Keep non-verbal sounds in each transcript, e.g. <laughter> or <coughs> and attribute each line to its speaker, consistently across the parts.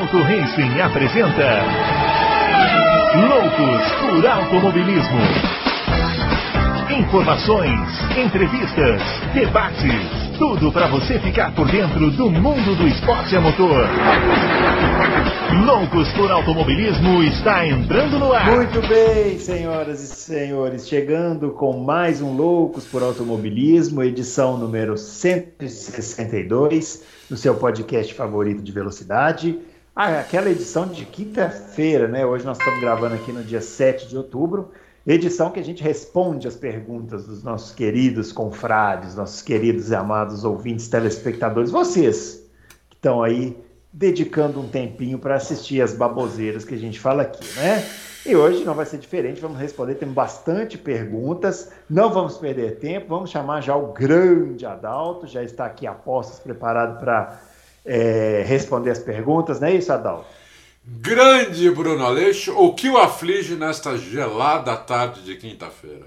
Speaker 1: Auto Racing apresenta Loucos por Automobilismo. Informações, entrevistas, debates, tudo para você ficar por dentro do mundo do esporte a motor. Loucos por Automobilismo está entrando no ar.
Speaker 2: Muito bem, senhoras e senhores, chegando com mais um Loucos por Automobilismo, edição número 162, no seu podcast favorito de velocidade. Ah, aquela edição de quinta-feira, né? Hoje nós estamos gravando aqui no dia 7 de outubro. Edição que a gente responde as perguntas dos nossos queridos confrades, nossos queridos e amados ouvintes, telespectadores, vocês que estão aí dedicando um tempinho para assistir as baboseiras que a gente fala aqui, né? E hoje não vai ser diferente, vamos responder, temos bastante perguntas, não vamos perder tempo, vamos chamar já o grande Adalto, já está aqui a postos preparado para é, responder as perguntas, não é isso, Adalto?
Speaker 3: Grande Bruno Aleixo, o que o aflige nesta gelada tarde de quinta-feira?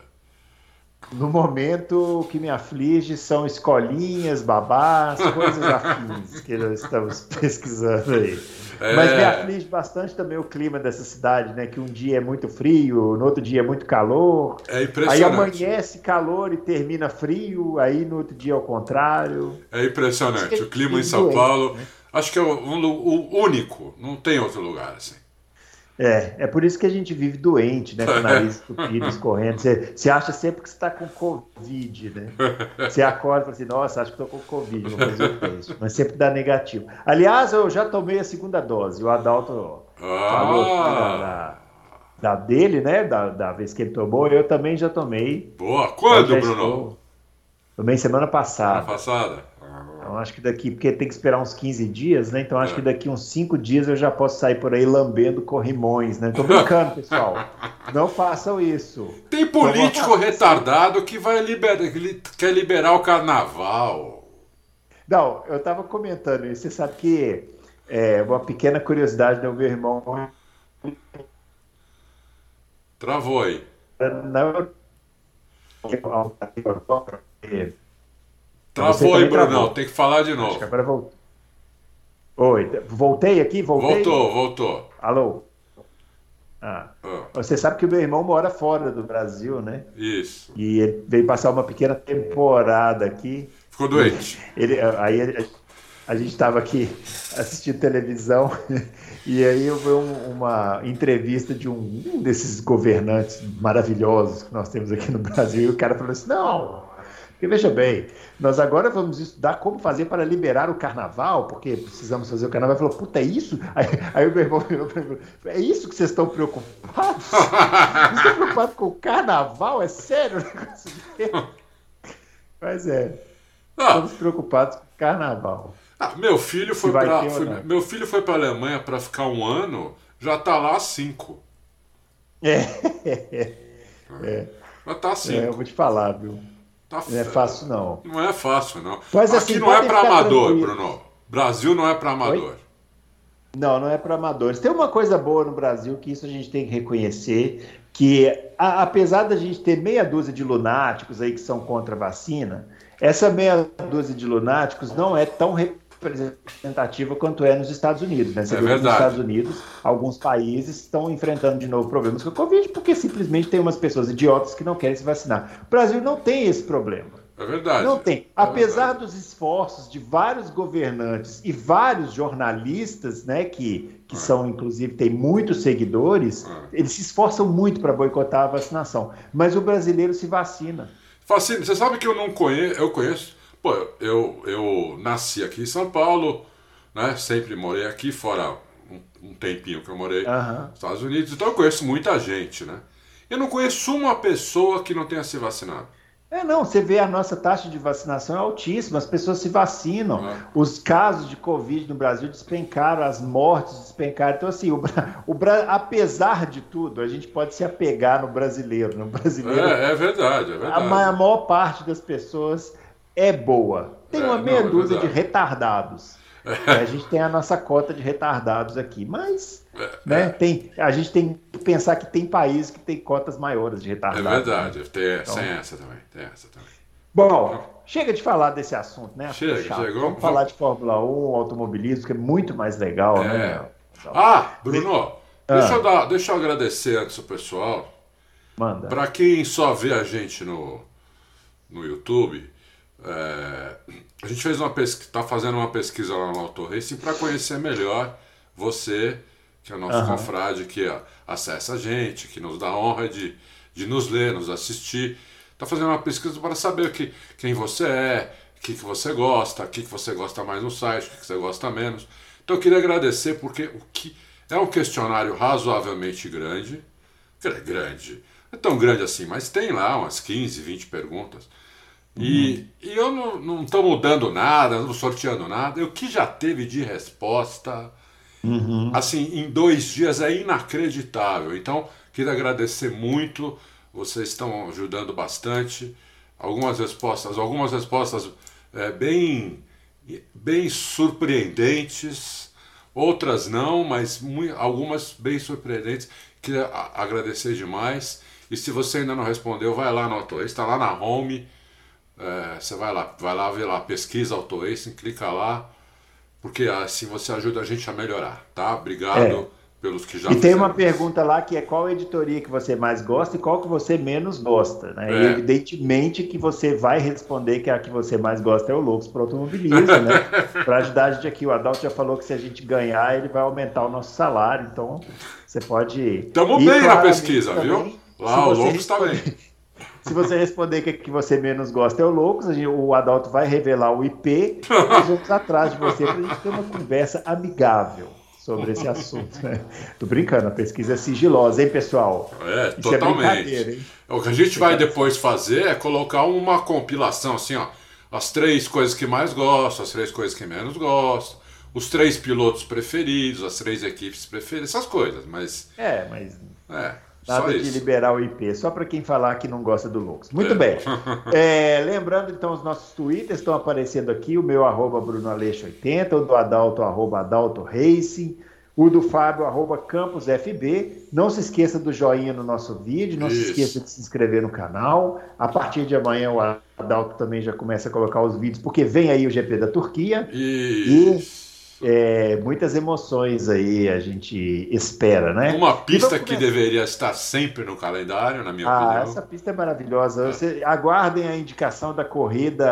Speaker 2: No momento, o que me aflige são escolinhas, babás, coisas afins que nós estamos <laughs> pesquisando aí. É... Mas me aflige bastante também o clima dessa cidade, né? Que um dia é muito frio, no outro dia é muito calor.
Speaker 3: É impressionante.
Speaker 2: Aí amanhece calor e termina frio, aí no outro dia é o contrário.
Speaker 3: É impressionante. O clima em São Paulo, né? acho que é um, o único, não tem outro lugar assim.
Speaker 2: É, é por isso que a gente vive doente, né? Com o nariz estupido, <laughs> escorrendo. Você, você acha sempre que você está com Covid, né? Você acorda e fala assim, nossa, acho que estou com Covid, vou fazer o teste. Mas sempre dá negativo. Aliás, eu já tomei a segunda dose. O Adalto ah. falou da, da, da, dele, né? Da, da vez que ele tomou, eu também já tomei.
Speaker 3: Boa, quando, Bruno? Estou...
Speaker 2: Tomei semana passada.
Speaker 3: Semana passada?
Speaker 2: Então acho que daqui, porque tem que esperar uns 15 dias, né? Então acho é. que daqui uns 5 dias eu já posso sair por aí lambendo corrimões, né? Tô brincando, pessoal. Não façam isso.
Speaker 3: Tem político retardado que vai liberar, quer liberar o carnaval.
Speaker 2: Não, eu tava comentando isso. Você sabe que é uma pequena curiosidade do meu irmão.
Speaker 3: Travou aí.
Speaker 2: Não.
Speaker 3: Travou aí, Brunão. Tem que falar de novo.
Speaker 2: agora voltou. Oi, voltei aqui? Voltei?
Speaker 3: Voltou, voltou.
Speaker 2: Alô? Ah. ah. Você sabe que o meu irmão mora fora do Brasil, né?
Speaker 3: Isso.
Speaker 2: E ele veio passar uma pequena temporada aqui.
Speaker 3: Ficou doente. <laughs>
Speaker 2: Ele, aí ele, a gente estava aqui assistindo televisão <laughs> e aí eu vi uma entrevista de um, um desses governantes maravilhosos que nós temos aqui no Brasil e o cara falou assim: não, porque veja bem, nós agora vamos estudar como fazer para liberar o carnaval, porque precisamos fazer o carnaval. Falou, puta, é isso? <laughs> Aí, aí o meu irmão falou é isso que vocês estão preocupados? <laughs> Vocês estão preocupados com o carnaval? É sério o negócio <laughs> Mas é, ah. estamos preocupados com o carnaval.
Speaker 3: Ah, meu filho foi para meu filho foi para a Alemanha para ficar um ano, já está lá cinco.
Speaker 2: É, é, é.
Speaker 3: Já está cinco. É,
Speaker 2: eu vou te falar, viu? Tá não é fácil, não.
Speaker 3: Não é fácil, não. Mas, assim, Aqui não é para amador, tranquilo. Bruno. Brasil não é para amador. Oi?
Speaker 2: Não, não é para amadores. Tem uma coisa boa no Brasil que isso a gente tem que reconhecer, que a, apesar da gente ter meia dúzia de lunáticos aí que são contra a vacina, essa meia dúzia de lunáticos não é tão representativa quanto é nos Estados Unidos. Né? Você
Speaker 3: é verdade.
Speaker 2: nos Estados Unidos, alguns países estão enfrentando de novo problemas com a Covid porque simplesmente tem umas pessoas idiotas que não querem se vacinar. O Brasil não tem esse problema.
Speaker 3: É verdade.
Speaker 2: Não tem.
Speaker 3: É
Speaker 2: Apesar
Speaker 3: verdade.
Speaker 2: dos esforços de vários governantes e vários jornalistas, né, que, que é. são, inclusive, têm muitos seguidores, é. eles se esforçam muito para boicotar a vacinação. Mas o brasileiro se vacina.
Speaker 3: Fascina. Você sabe que eu não conheço, eu conheço Pô, eu, eu nasci aqui em São Paulo, né? Sempre morei aqui, fora um, um tempinho que eu morei uhum. nos Estados Unidos, então eu conheço muita gente, né? Eu não conheço uma pessoa que não tenha se vacinado.
Speaker 2: É, não, você vê a nossa taxa de vacinação é altíssima, as pessoas se vacinam, é. os casos de Covid no Brasil despencaram, as mortes despencaram. Então, assim, o, <laughs> o, apesar de tudo, a gente pode se apegar no brasileiro. No brasileiro
Speaker 3: é, é verdade, é verdade.
Speaker 2: A, a maior parte das pessoas é boa. Tem é, uma meia não, é dúzia de retardados. É. A gente tem a nossa cota de retardados aqui, mas é, né, é. tem, a gente tem que pensar que tem países que tem cotas maiores de retardados.
Speaker 3: É verdade, né? tem, então, tem essa também, tem essa também.
Speaker 2: Bom, chega de falar desse assunto, né?
Speaker 3: Chega, chegou.
Speaker 2: Vamos falar de Fórmula 1, automobilismo, que é muito mais legal, né?
Speaker 3: Ah, Bruno, ah. Deixa, eu dar, deixa eu agradecer antes o pessoal.
Speaker 2: Manda.
Speaker 3: Para quem só vê a gente no, no YouTube, é, a gente fez uma pesquisa, tá fazendo uma pesquisa lá no Auto Racing para conhecer melhor você, que é o nosso uhum. confrade, que acessa a gente, que nos dá a honra de, de nos ler, nos assistir. Tá fazendo uma pesquisa para saber que, quem você é, o que, que você gosta, o que, que você gosta mais no site, o que, que você gosta menos. Então eu queria agradecer porque o que é um questionário razoavelmente grande. Grande. Não é tão grande assim, mas tem lá umas 15, 20 perguntas. E, e eu não estou mudando nada, não sorteando nada. O que já teve de resposta, uhum. assim, em dois dias é inacreditável. Então, queria agradecer muito. Vocês estão ajudando bastante. Algumas respostas, algumas respostas é, bem, bem surpreendentes outras não, mas muito, algumas bem surpreendentes. Queria agradecer demais. E se você ainda não respondeu, vai lá no AutoAce, está lá na home. É, você vai lá, vai lá ver lá, pesquisa AutoAce, clica lá, porque assim você ajuda a gente a melhorar, tá? Obrigado. É pelos que já
Speaker 2: E tem uma pergunta lá que é qual editoria que você mais gosta e qual que você menos gosta, né? É. E evidentemente que você vai responder que a que você mais gosta é o Loucos para Automobilismo, né? <laughs> para ajudar a gente aqui, o Adalto já falou que se a gente ganhar, ele vai aumentar o nosso salário, então você pode...
Speaker 3: Estamos bem na pesquisa, também, viu? Lá o Loucos está bem.
Speaker 2: Se você responder que que você menos gosta é o Loucos, o Adalto vai revelar o IP e nós vamos atrás de você para a gente ter uma conversa amigável sobre esse assunto. Né? Tô brincando, a pesquisa é sigilosa, hein, pessoal?
Speaker 3: É, Isso é totalmente. É o que a gente vai depois fazer é colocar uma compilação, assim, ó, as três coisas que mais gosto, as três coisas que menos gosto, os três pilotos preferidos, as três equipes preferidas, essas coisas, mas...
Speaker 2: É, mas... É. Nada de liberar o IP, só para quem falar que não gosta do Lux. Muito é. bem. <laughs> É, lembrando, então, os nossos twitters estão aparecendo aqui, o meu arroba BrunoAleixo80, o do Adalto, arroba Adalto Racing, o do Fábio, arroba CampusFB. Não se esqueça do joinha no nosso vídeo, não Isso. se esqueça de se inscrever no canal. A partir de amanhã o Adalto também já começa a colocar os vídeos, porque vem aí o GP da Turquia.
Speaker 3: Isso.
Speaker 2: E é, muitas emoções aí a gente espera, né?
Speaker 3: Uma pista que deveria estar sempre no calendário, na minha ah, opinião.
Speaker 2: Essa pista é maravilhosa. É. Você, aguardem a indicação da corrida,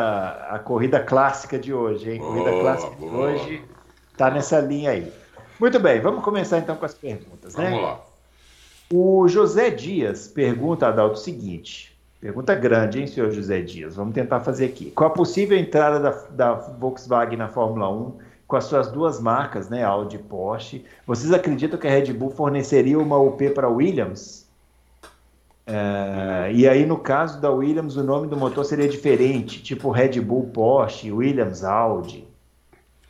Speaker 2: a corrida clássica de hoje, hein? Boa, corrida clássica boa. de hoje está nessa linha aí. Muito bem, vamos começar então com as perguntas,
Speaker 3: né? Vamos lá.
Speaker 2: O José Dias pergunta, Adalto, o seguinte. Pergunta grande, hein, senhor José Dias? Vamos tentar fazer aqui. Qual a possível entrada da, da Volkswagen na Fórmula 1 com as suas duas marcas, né, Audi e Porsche. Vocês acreditam que a Red Bull forneceria uma UP para Williams? É, e aí, no caso da Williams, o nome do motor seria diferente, tipo Red Bull Porsche, Williams Audi.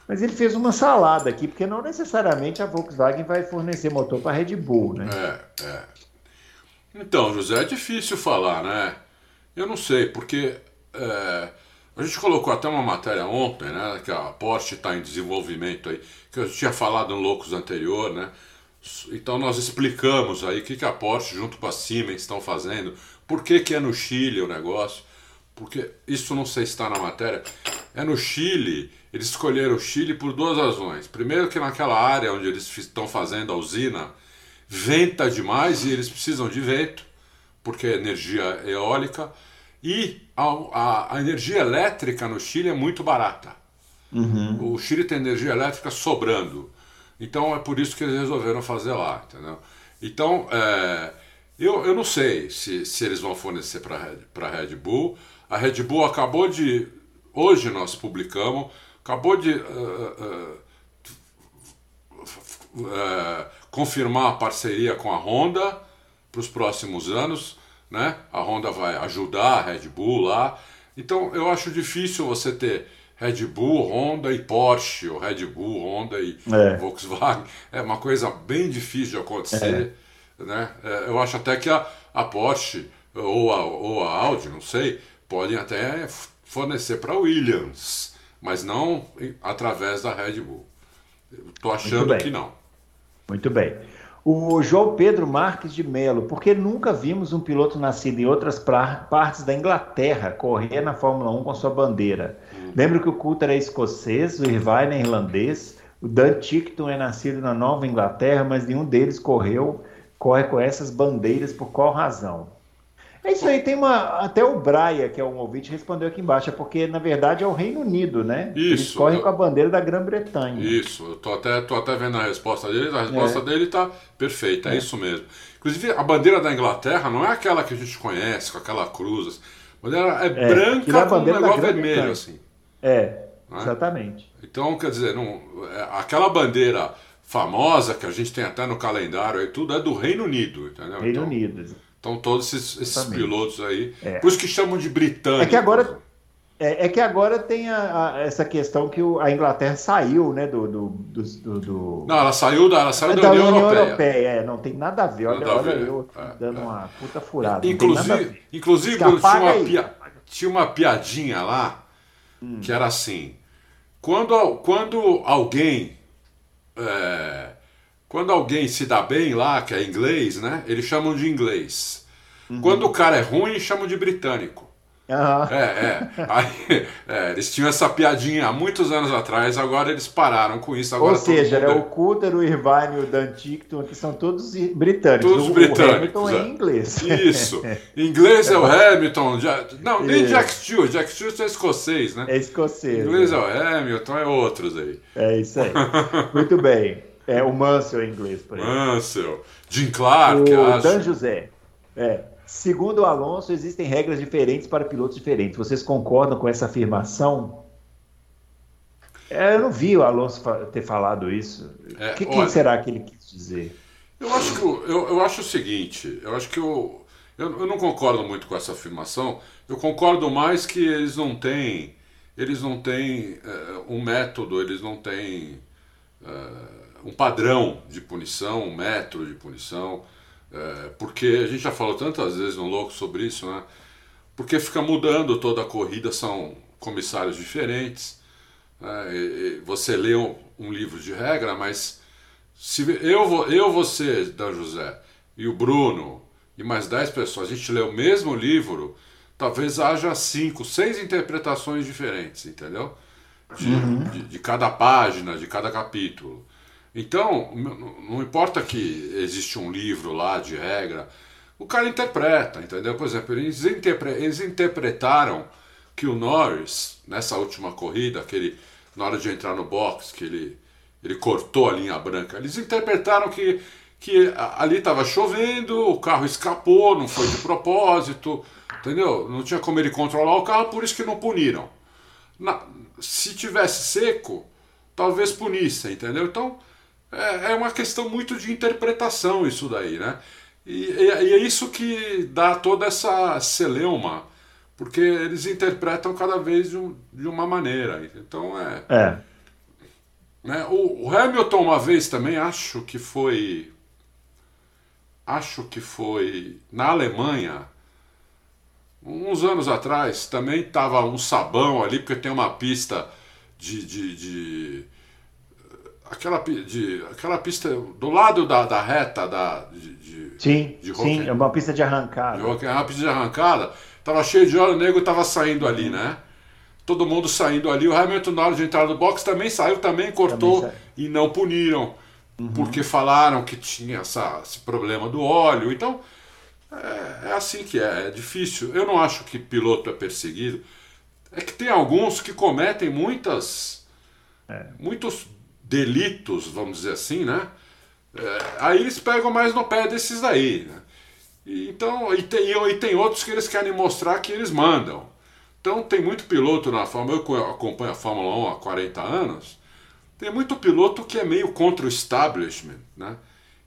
Speaker 2: Mas ele fez uma salada aqui, porque não necessariamente a Volkswagen vai fornecer motor para a Red Bull, né?
Speaker 3: É, é. Então, José, é difícil falar, né? Eu não sei, porque é, a gente colocou até uma matéria ontem, né? Que a Porsche está em desenvolvimento aí, que eu tinha falado no Loucos anterior, né? Então nós explicamos aí o que, que a Porsche junto com a Siemens estão fazendo, por que, que é no Chile o negócio, porque isso não sei se está na matéria. É no Chile, eles escolheram o Chile por duas razões. Primeiro que naquela área onde eles estão fazendo a usina, venta demais e eles precisam de vento, porque é energia eólica. E a, a, a energia elétrica no Chile é muito barata. Uhum. O Chile tem energia elétrica sobrando. Então é por isso que eles resolveram fazer lá, entendeu? Então, é, eu, eu não sei se, se eles vão fornecer para a Red Bull. A Red Bull acabou de. Hoje nós publicamos, acabou de uh, uh, uh, confirmar a parceria com a Honda para os próximos anos né? A Honda vai ajudar a Red Bull lá. Então eu acho difícil você ter Red Bull, Honda e Porsche, ou Red Bull, Honda e é. Volkswagen. É uma coisa bem difícil de acontecer. É. Né? É, eu acho até que a, a Porsche ou a, ou a Audi, não sei, podem até fornecer para Williams, mas não através da Red Bull. Estou achando que não.
Speaker 2: Muito bem. O João Pedro Marques de Melo, porque nunca vimos um piloto nascido em outras partes da Inglaterra correr na Fórmula 1 com sua bandeira. Lembro que o Coulter é escocês, o Irvine é irlandês, O Dan Tickton é nascido na Nova Inglaterra, mas nenhum deles correu, corre com essas bandeiras por qual razão? É isso aí, tem uma. Até o Braia, que é um ouvinte, respondeu aqui embaixo, é porque na verdade é o Reino Unido, né?
Speaker 3: Isso. Eles
Speaker 2: correm eu... com a bandeira da Grã-Bretanha.
Speaker 3: Isso, eu tô até, tô até vendo a resposta dele, a resposta é. dele tá perfeita, é. é. isso mesmo. Inclusive, a bandeira da Inglaterra não é aquela que a gente conhece, com aquela cruz. A bandeira é, é branca é com um negócio vermelho, assim.
Speaker 2: É, né? exatamente.
Speaker 3: Então, quer dizer, não, é, aquela bandeira famosa que a gente tem até no calendário e tudo é do Reino Unido, entendeu?
Speaker 2: Reino
Speaker 3: então,
Speaker 2: Unido.
Speaker 3: Então todos esses, esses pilotos aí, é. por isso que chamam de britânicos.
Speaker 2: É que agora, é, é que agora tem a, a, essa questão que o, a Inglaterra saiu, né, do, do, do, do...
Speaker 3: Não, ela saiu da, ela saiu da, da União, União Europeia. Europeia.
Speaker 2: É, não tem nada a ver. Olha, olha ver. eu é, dando é. uma puta furada.
Speaker 3: Inclusive, inclusive tinha, uma pia, tinha uma piadinha lá hum. que era assim: quando, quando alguém é, quando alguém se dá bem lá, que é inglês, né? Eles chamam de inglês. Uhum. Quando o cara é ruim, chamam de britânico. Uhum. É, é. Aí, é. Eles tinham essa piadinha há muitos anos atrás, agora eles pararam com isso. Agora
Speaker 2: Ou seja, mundo... é o Coulter, o Irvine e o Dan Tickton, que são todos britânicos.
Speaker 3: Todos o, britânicos.
Speaker 2: O Hamilton é, é inglês.
Speaker 3: Isso. Inglês é o <laughs> Hamilton. Não, nem Jack Stewart. Jack Stewart é escocês, né?
Speaker 2: É escocês.
Speaker 3: Inglês é. é o Hamilton, é outros aí.
Speaker 2: É isso aí. Muito bem. É, o Mansell em inglês, por
Speaker 3: exemplo. Mansell. Jim Clark,
Speaker 2: o
Speaker 3: acho.
Speaker 2: Dan José. É. Segundo o Alonso, existem regras diferentes para pilotos diferentes. Vocês concordam com essa afirmação? É, eu não vi o Alonso ter falado isso. É, o que, olha, que, será que ele quis dizer?
Speaker 3: Eu acho, que, eu, eu acho o seguinte, eu acho que eu, eu, eu, não concordo muito com essa afirmação. Eu concordo mais que eles não têm, eles não têm é, um método, eles não têm é, um padrão de punição, um método de punição, é, porque a gente já falou tantas vezes no Louco sobre isso, né? Porque fica mudando toda a corrida, são comissários diferentes. Né? E, e você lê um, um, livro de regra, mas se eu, eu, você, Dan José, e o Bruno, e mais dez pessoas, a gente lê o mesmo livro, talvez haja cinco, seis interpretações diferentes, entendeu? De, uhum. de, de cada página, de cada capítulo. Então, não importa que existe um livro lá de regra, o cara interpreta, entendeu? Por exemplo, eles, interpre eles interpretaram que o Norris, nessa última corrida, que ele, na hora de entrar no box, que ele, ele cortou a linha branca, eles interpretaram que, que ali estava chovendo, o carro escapou, não foi de propósito, entendeu? Não tinha como ele controlar o carro, por isso que não puniram. Na, se tivesse seco, talvez punissem, entendeu? Então, é, é uma questão muito de interpretação isso daí, né? E, e, e, é isso que dá toda essa celeuma, porque eles interpretam cada vez de, um, de uma maneira. Então é.
Speaker 2: é.
Speaker 3: Né? O, o, Hamilton, uma vez também, acho que foi. Acho que foi na Alemanha, uns anos atrás, também estava um sabão ali, porque tem uma pista de, de, de aquela, de, aquela pista do lado da, da reta da, de, de,
Speaker 2: sim, de sim, é uma pista de arrancada.
Speaker 3: É uma pista de arrancada. Tava cheio de óleo, o nego tava saindo ali, né? Todo mundo saindo ali. O Hamilton, na hora de entrar no box, também saiu, também cortou também e não puniram. Uhum. Porque falaram que tinha essa, esse problema do óleo. Então, é, é assim que é. É difícil. Eu não acho que piloto é perseguido. É que tem alguns que cometem muitas. É. Muitos delitos, vamos dizer assim, né? É, aí eles pegam mais no pé desses daí. Né? E, então, e tem, e tem outros que eles querem mostrar que eles mandam. Então tem muito piloto na Fórmula, eu acompanho a Fórmula 1 há 40 anos, tem muito piloto que é meio contra o establishment, né?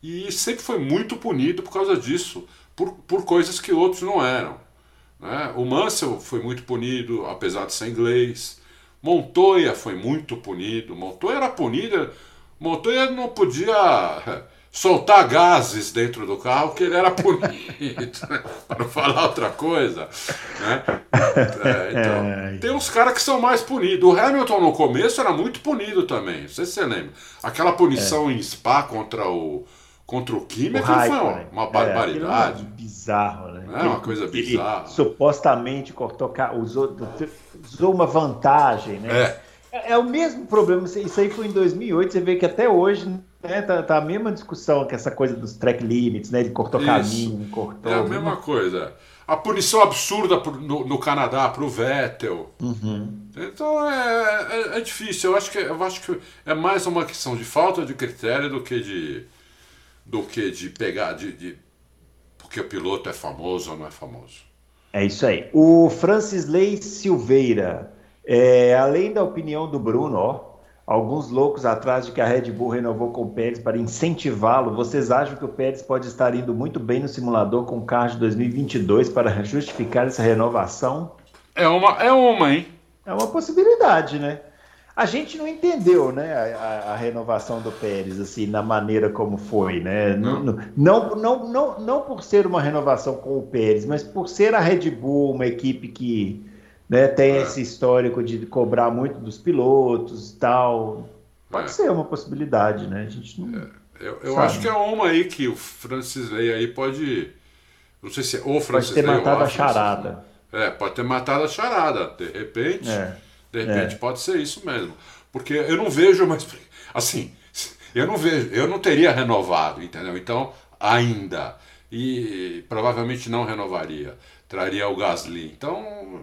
Speaker 3: E sempre foi muito punido por causa disso, por, por coisas que outros não eram. Né? O Mansell foi muito punido, apesar de ser inglês. Montoya foi muito punido. Montoya era punido. Montoya não podia eh, soltar gases dentro do carro, que ele era punido. <laughs> para não falar outra coisa. Né? É, então, <laughs> é. Tem uns caras que são mais punidos. O Hamilton no começo era muito punido também. Não sei se você lembra. Aquela punição é. em Spa contra o contra o Kimi foi uma, uma é, barbaridade. É,
Speaker 2: bizarro, né?
Speaker 3: É uma coisa bizarra.
Speaker 2: supostamente cortou, usou, usou uma vantagem, né?
Speaker 3: É.
Speaker 2: É, é, o mesmo problema. Isso aí foi em 2008. Você vê que até hoje né, tá, tá a mesma discussão que essa coisa dos track limits, né? Ele cortou Isso. caminho, cortou.
Speaker 3: É a mesma coisa. A punição absurda no, no Canadá para o Vettel.
Speaker 2: Uhum.
Speaker 3: Então é, é, é, difícil. Eu acho, que, eu acho que é mais uma questão de falta de critério do que de do que de pegar de, de porque o piloto é famoso ou não é famoso.
Speaker 2: É isso aí. O Francis Lei Silveira, é, além da opinião do Bruno, ó, alguns loucos atrás de que a Red Bull renovou com o Pérez para incentivá-lo, vocês acham que o Pérez pode estar indo muito bem no simulador com o carro de 2022 para justificar essa renovação?
Speaker 3: É uma, é uma, hein?
Speaker 2: É uma possibilidade, né? A gente não entendeu, né, a, a, renovação do Pérez, assim, na maneira como foi, né? Não. Não, não, não, não, por ser uma renovação com o Pérez, mas por ser a Red Bull uma equipe que né, tem é. esse histórico de cobrar muito dos pilotos e tal. Pode é. ser uma possibilidade, né? A gente não. É.
Speaker 3: Eu, eu acho que é uma aí que o Francis Ley aí pode. Não sei se é o Francis
Speaker 2: Pode ter matado a charada.
Speaker 3: É, pode ter matado a charada. De repente.
Speaker 2: É.
Speaker 3: De repente é. pode ser isso mesmo. Porque eu não vejo mais. <laughs> Assim, eu não vejo, eu não teria renovado, entendeu? Então, ainda. E provavelmente não renovaria. Traria o Gasly. Então.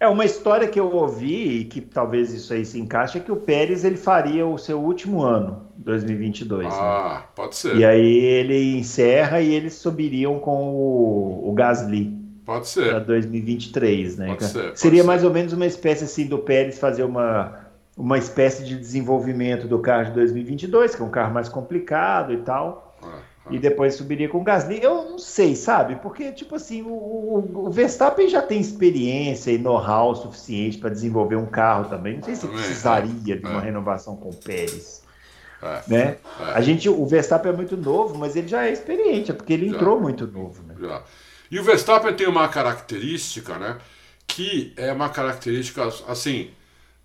Speaker 2: É uma história que eu ouvi e que talvez isso aí se encaixe é que o Pérez ele faria o seu último ano, 2022.
Speaker 3: Né? Ah, né? pode ser.
Speaker 2: E aí ele encerra e eles subiriam com o, o Gasly.
Speaker 3: Pode ser.
Speaker 2: Para 2023, né?
Speaker 3: Pode ser, pode
Speaker 2: Seria
Speaker 3: ser.
Speaker 2: mais ou menos uma espécie assim do Pérez fazer uma, uma espécie de desenvolvimento do carro de 2022, que é um carro mais complicado e tal. Ah, ah. E depois subiria com o Gasly. Eu não sei, sabe? Porque, tipo assim, o, o, o Verstappen já tem experiência e know-how suficiente para desenvolver um carro também. Não sei se precisaria é, de uma é. renovação com o Pérez. É, né? É. A gente, o Verstappen é muito novo, mas ele já é experiente, é porque ele já, entrou muito novo. Né?
Speaker 3: Já. E o Verstappen tem uma característica, né? Que é uma característica, assim,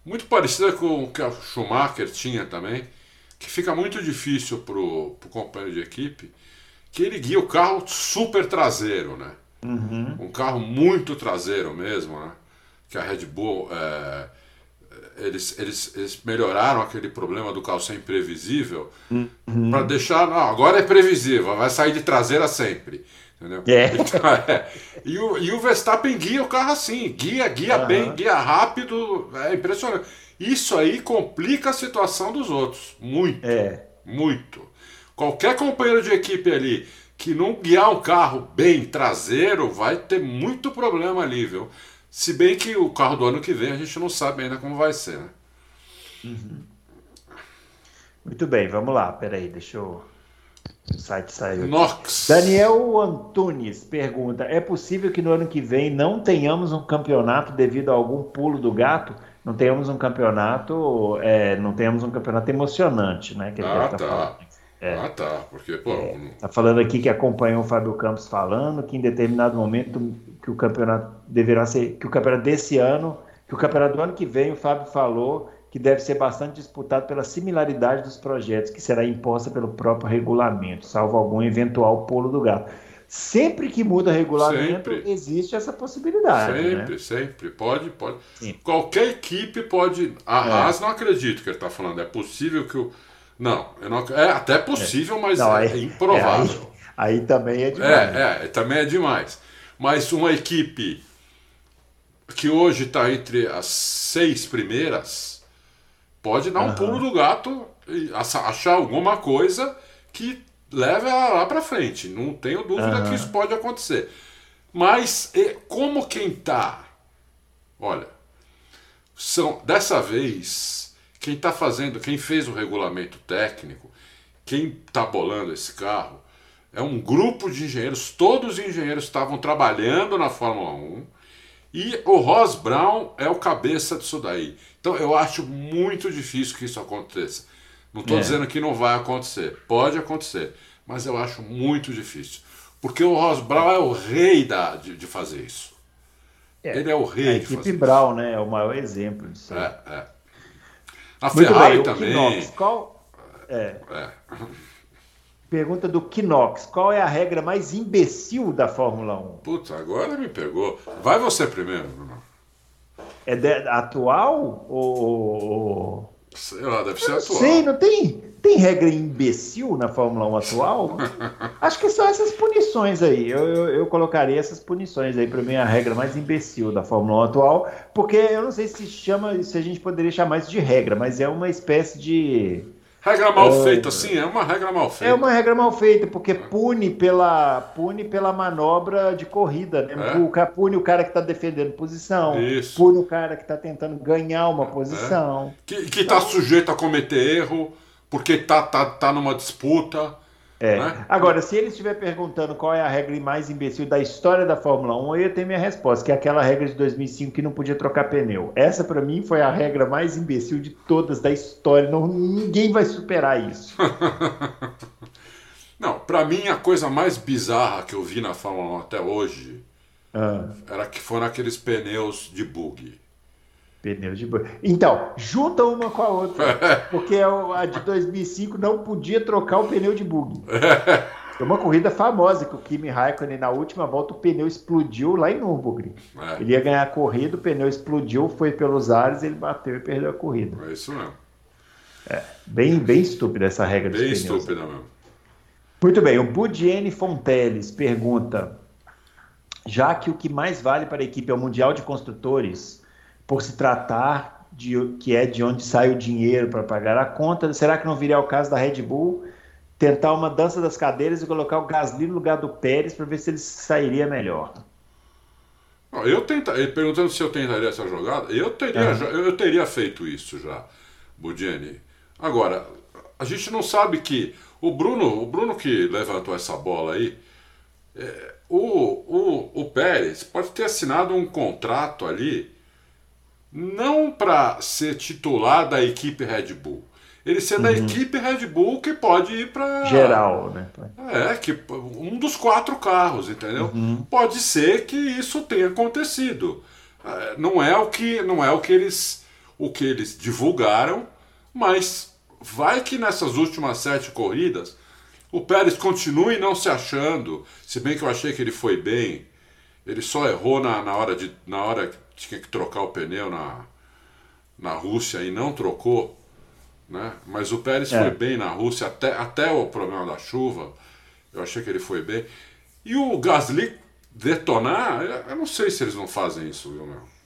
Speaker 3: muito parecida com o que o Schumacher tinha também, que fica muito difícil para o companheiro de equipe, que ele guia o carro super traseiro, né?
Speaker 2: Uhum.
Speaker 3: Um carro muito traseiro mesmo, né? Que a Red Bull. É, eles, eles, eles melhoraram aquele problema do carro ser imprevisível
Speaker 2: uhum.
Speaker 3: para deixar. Não, agora é previsível, vai sair de traseira sempre. Entendeu?
Speaker 2: É. <laughs>
Speaker 3: Então, é. E, o, e o Verstappen guia o carro assim, guia, guia uhum. bem, guia rápido, é impressionante. Isso aí complica a situação dos outros, muito,
Speaker 2: é.
Speaker 3: muito. Qualquer companheiro de equipe ali que não guiar um carro bem traseiro vai ter muito problema ali, viu? Se bem que o carro do ano que vem a gente não sabe ainda como vai ser, né?
Speaker 2: Uhum. Muito bem, vamos lá, peraí, deixa eu o site saiu.
Speaker 3: Nox.
Speaker 2: Daniel Antunes pergunta: é possível que no ano que vem não tenhamos um campeonato devido a algum pulo do gato? Não tenhamos um campeonato, é, não tenhamos um campeonato emocionante, né?
Speaker 3: Que ah, tá. É. Ah, tá. Porque, pô. É,
Speaker 2: tá falando aqui que acompanhou o Fábio Campos falando que em determinado momento que o campeonato deverá ser, que o campeonato desse ano, que o campeonato do ano que vem, o Fábio falou que deve ser bastante disputado pela similaridade dos projetos, que será imposta pelo próprio regulamento, salvo algum eventual pulo do gato. Sempre que muda regulamento, sempre. existe essa possibilidade.
Speaker 3: Sempre,
Speaker 2: né?
Speaker 3: sempre. Pode, pode. Sim. Qualquer equipe pode. A é. Haas não acredito que ele está falando. É possível que o. Não, não, é até possível, é. mas não, é, aí, improvável.
Speaker 2: Aí, aí, também é demais.
Speaker 3: É, é, também é demais. Mas uma equipe que hoje está entre as seis primeiras pode dar um uhum. pulo do gato e achar alguma coisa que leve ela lá para frente. Não tenho dúvida uhum. que isso pode acontecer. Mas como quem tá, olha, são dessa vez quem está fazendo, quem fez o regulamento técnico, quem está bolando esse carro é um grupo de engenheiros. Todos os engenheiros estavam trabalhando na Fórmula 1 e o Ross Brown é o cabeça disso daí. Então eu acho muito difícil que isso aconteça. Não estou é. dizendo que não vai acontecer. Pode acontecer. Mas eu acho muito difícil. Porque o Ross Brown é o rei da, de, de fazer isso. É. Ele é o rei a
Speaker 2: de fazer Brown, né? É o maior exemplo disso.
Speaker 3: É, é. A Ferrari bem, também.
Speaker 2: Knox, qual... É. é. Pergunta do Kinox: qual é a regra mais imbecil da Fórmula 1?
Speaker 3: Putz, agora me pegou. Vai você primeiro, Bruno.
Speaker 2: é de, atual ou.
Speaker 3: Sei lá, deve ser atual.
Speaker 2: Sei, não tem, tem regra imbecil na Fórmula 1 atual? <laughs> Acho que são essas punições aí. Eu, eu, eu colocaria essas punições aí para mim a regra mais imbecil da Fórmula 1 atual, porque eu não sei se chama, se a gente poderia chamar isso de regra, mas é uma espécie de
Speaker 3: Regra mal é, feita, sim, é uma regra mal feita.
Speaker 2: É uma regra mal feita, porque pune pela, pune pela manobra de corrida, né? É. O, pune o cara que está defendendo posição, Isso. pune o cara que está tentando ganhar uma posição.
Speaker 3: É. Que está então, sujeito a cometer erro, porque está tá, tá numa disputa.
Speaker 2: É. Né? Agora, se ele estiver perguntando qual é a regra mais imbecil da história da Fórmula 1, eu ia ter minha resposta, que é aquela regra de 2005 que não podia trocar pneu. Essa, para mim, foi a regra mais imbecil de todas da história. Não, ninguém vai superar isso. <laughs>
Speaker 3: não, para mim, a coisa mais bizarra que eu vi na Fórmula 1 até hoje ah. era que foram aqueles pneus de bug.
Speaker 2: Pneus de boi. Então, junta uma com a outra. <laughs> Porque a de 2005 não podia trocar o pneu de bug. <laughs> Foi uma corrida famosa que o Kimi Raikkonen, na última volta, o pneu explodiu lá em Nürburgring. É. Ele ia ganhar a corrida, o pneu explodiu, foi pelos ares, ele bateu e perdeu a corrida.
Speaker 3: É isso mesmo.
Speaker 2: É, bem, bem estúpida essa regra
Speaker 3: bem dos pneus. Bem estúpida mesmo.
Speaker 2: Muito bem, o Budiene Fonteles pergunta: já que o que mais vale para a equipe é o Mundial de Construtores, por se tratar de que é de onde sai o dinheiro para pagar a conta, será que não viria o caso da Red Bull tentar uma dança das cadeiras e colocar o Gasly no lugar do Pérez para ver se ele sairia melhor?
Speaker 3: Eu tenta, perguntando se eu tentaria essa jogada, eu teria, uhum. eu teria feito isso já, Budiani. Agora, a gente não sabe que o Bruno, o Bruno que levantou essa bola aí, é, o, o, o Pérez pode ter assinado um contrato ali não para ser titular da equipe Red Bull. Ele ser uhum. da equipe Red Bull que pode ir para
Speaker 2: geral, né?
Speaker 3: É, que um dos quatro carros, entendeu? Uhum. Pode ser que isso tenha acontecido. É, não é o que não é o que eles o que eles divulgaram, mas vai que nessas últimas sete corridas o Pérez continue não se achando, se bem que eu achei que ele foi bem. Ele só errou na, na hora de na hora tinha que trocar o pneu na, na Rússia e não trocou, né? Mas o Pérez é. foi bem na Rússia até, até o problema da chuva. Eu achei que ele foi bem. E o Gasly detonar, eu não sei se eles não fazem isso, viu, meu?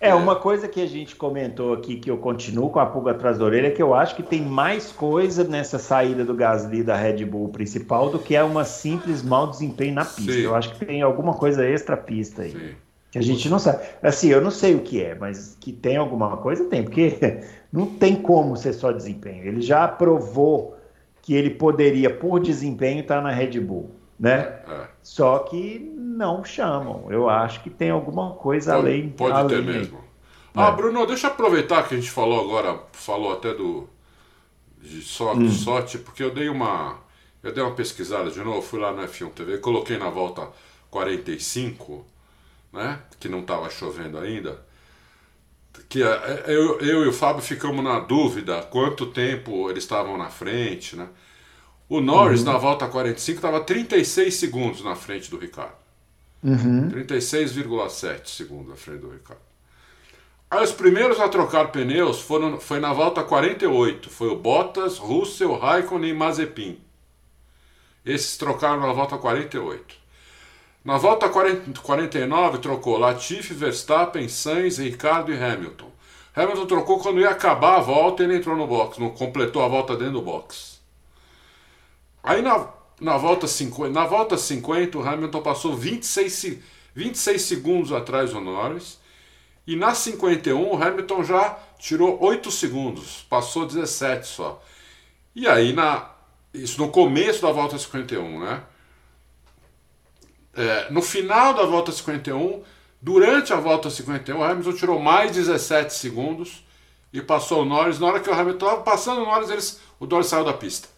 Speaker 2: É, uma coisa que a gente comentou aqui, que eu continuo com a pulga atrás da orelha, é que eu acho que tem mais coisa nessa saída do Gasly da Red Bull principal do que é uma simples mau desempenho na pista. Sim. Eu acho que tem alguma coisa extra pista aí. Sim. Que a gente não sabe. Assim, eu não sei o que é, mas que tem alguma coisa, tem, porque <laughs> não tem como ser só desempenho. Ele já provou que ele poderia, por desempenho, estar na Red Bull, né? É. Só que não chamam. Eu acho que tem alguma coisa
Speaker 3: pode,
Speaker 2: além.
Speaker 3: Pode
Speaker 2: além
Speaker 3: ter mesmo. Ah, é. Bruno, deixa eu aproveitar que a gente falou agora, falou até do de sorte, hum. sorte, porque eu dei uma eu dei uma pesquisada de novo, fui lá no F1 TV, coloquei na volta 45 né? Que não estava chovendo ainda. Que é, é, eu, eu e o Fábio ficamos na dúvida quanto tempo eles estavam na frente, né? O Norris, uhum. na volta 45, estava 36 segundos na frente do Ricardo. Uhum. 36,7 segundos na frente do Ricardo. Aí os primeiros a trocar pneus foram, foi na volta 48. Foi o Bottas, Russell, Raikkonen e Mazepin. Esses trocaram na volta 48. Na volta 40, 49 trocou Latifi, Verstappen, Sainz, Ricardo e Hamilton. Hamilton trocou quando ia acabar a volta ele entrou no box, não completou a volta dentro do box. Aí na, na, volta, 50, na volta 50 o Hamilton passou 26, 26 segundos atrás do Norris. E na 51 o Hamilton já tirou 8 segundos, passou 17 só. E aí na isso no começo da volta 51, né? É, no final da volta 51, durante a volta 51, o Hamilton tirou mais 17 segundos e passou o Norris. Na hora que o Hamilton estava passando o Norris, eles, o Norris saiu da pista.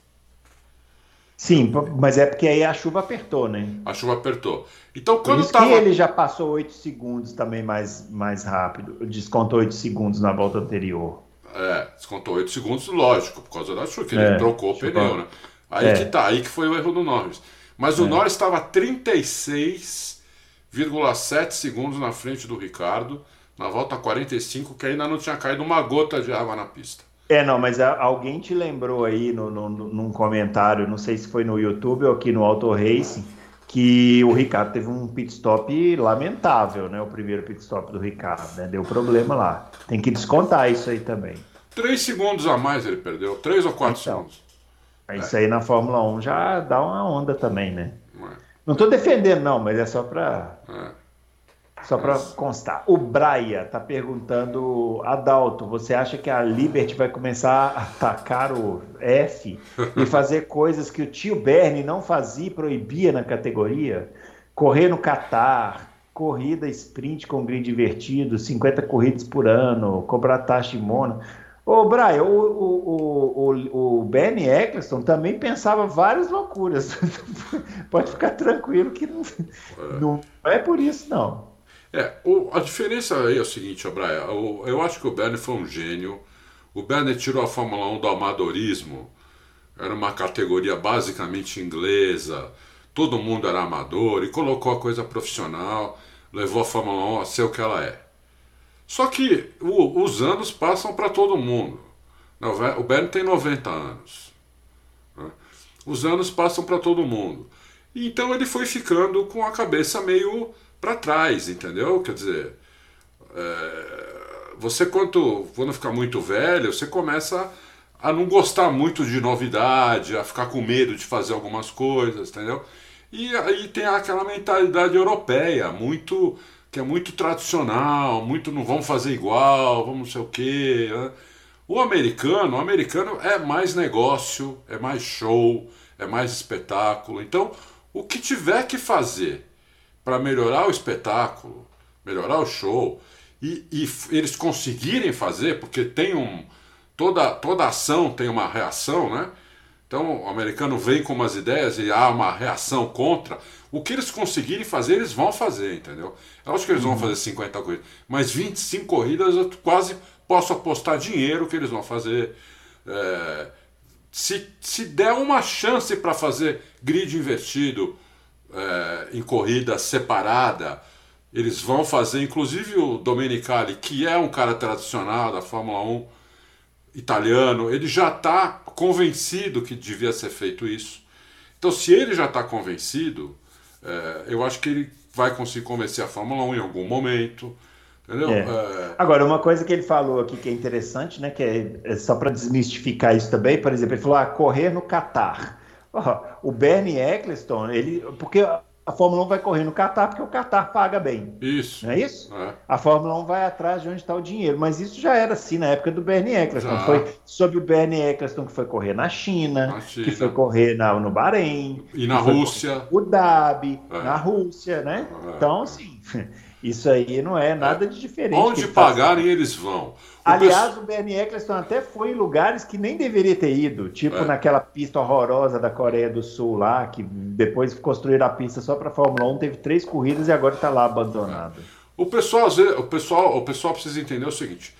Speaker 2: Sim, mas é porque aí a chuva apertou, né?
Speaker 3: A chuva apertou. Então quando
Speaker 2: Por isso tava... que ele já passou 8 segundos também mais, mais rápido. Descontou 8 segundos na volta anterior.
Speaker 3: É, descontou 8 segundos, lógico, por causa da chuva, que ele é, trocou o pneu, né? Aí é. que tá, aí que foi o erro do Norris. Mas o é. Norris estava 36,7 segundos na frente do Ricardo na volta 45, que ainda não tinha caído uma gota de água na pista.
Speaker 2: É, não, mas alguém te lembrou aí no, no, num comentário, não sei se foi no YouTube ou aqui no Auto Racing, que o Ricardo teve um pit stop lamentável, né? O primeiro pit stop do Ricardo, né? Deu problema lá. Tem que descontar isso aí também.
Speaker 3: Três segundos a mais ele perdeu, três ou quatro então, segundos.
Speaker 2: Isso aí na Fórmula 1 já dá uma onda também, né? É. Não estou defendendo, não, mas é só para. É. Só para constar. O Braia está perguntando, Adalto, você acha que a Liberty vai começar a atacar o F <laughs> e fazer coisas que o tio Bernie não fazia e proibia na categoria? Correr no Qatar, corrida sprint com grid invertido, 50 corridas por ano, cobrar taxa em Mônaco. Ô, Brian, o, o, o, o Benny Eccleston também pensava várias loucuras. <laughs> Pode ficar tranquilo que não, é. não é por isso, não.
Speaker 3: É, o, a diferença aí é o seguinte, Brian, eu, eu acho que o Bernie foi um gênio. O Bernie tirou a Fórmula 1 do amadorismo. Era uma categoria basicamente inglesa, todo mundo era amador e colocou a coisa profissional, levou a Fórmula 1 a ser o que ela é. Só que o, os anos passam para todo mundo. O Bernie tem 90 anos. Né? Os anos passam para todo mundo. Então ele foi ficando com a cabeça meio para trás, entendeu? Quer dizer, é, você quando, quando fica muito velho, você começa a não gostar muito de novidade, a ficar com medo de fazer algumas coisas, entendeu? E aí tem aquela mentalidade europeia, muito que é muito tradicional, muito não vamos fazer igual, vamos não sei o quê. Né? O americano, o americano é mais negócio, é mais show, é mais espetáculo. Então, o que tiver que fazer para melhorar o espetáculo, melhorar o show, e, e, eles conseguirem fazer, porque tem um. Toda, toda ação tem uma reação, né? Então o americano vem com umas ideias e há uma reação contra. O que eles conseguirem fazer, eles vão fazer, entendeu? Eu acho que eles vão uhum. fazer 50 corridas, mas 25 corridas eu quase posso apostar dinheiro que eles vão fazer. É, se, se der uma chance para fazer grid invertido é, em corrida separada, eles vão fazer. Inclusive o Domenicali, que é um cara tradicional da Fórmula 1 italiano, ele já está convencido que devia ser feito isso. Então, se ele já está convencido, é, eu acho que ele vai conseguir convencer a Fórmula 1 em algum momento. Entendeu? É.
Speaker 2: É... Agora, uma coisa que ele falou aqui que é interessante, né? Que é, é só para desmistificar isso também, por exemplo, ele falou: ah, correr no Catar. Oh, o Bernie Eccleston, ele. Porque a Fórmula 1 vai correr no Qatar porque o Qatar paga bem.
Speaker 3: Isso.
Speaker 2: Não é isso? É. A Fórmula 1 vai atrás de onde está o dinheiro. Mas isso já era assim na época do Bernie Eccleston. Já. Foi sobre o Bernie Eccleston que foi correr na China, na China. que foi correr na, no Bahrein.
Speaker 3: E na Rússia.
Speaker 2: O Dhabi, é. na Rússia, né? É. Então, assim, <laughs> isso aí não é nada de diferente.
Speaker 3: Onde pagarem, eles vão.
Speaker 2: Aliás, o Bernie Eccleston até foi em lugares que nem deveria ter ido, tipo é. naquela pista horrorosa da Coreia do Sul lá, que depois construíram a pista só para Fórmula 1, teve três corridas e agora está lá abandonado. É.
Speaker 3: O pessoal, o pessoal, o pessoal precisa entender o seguinte: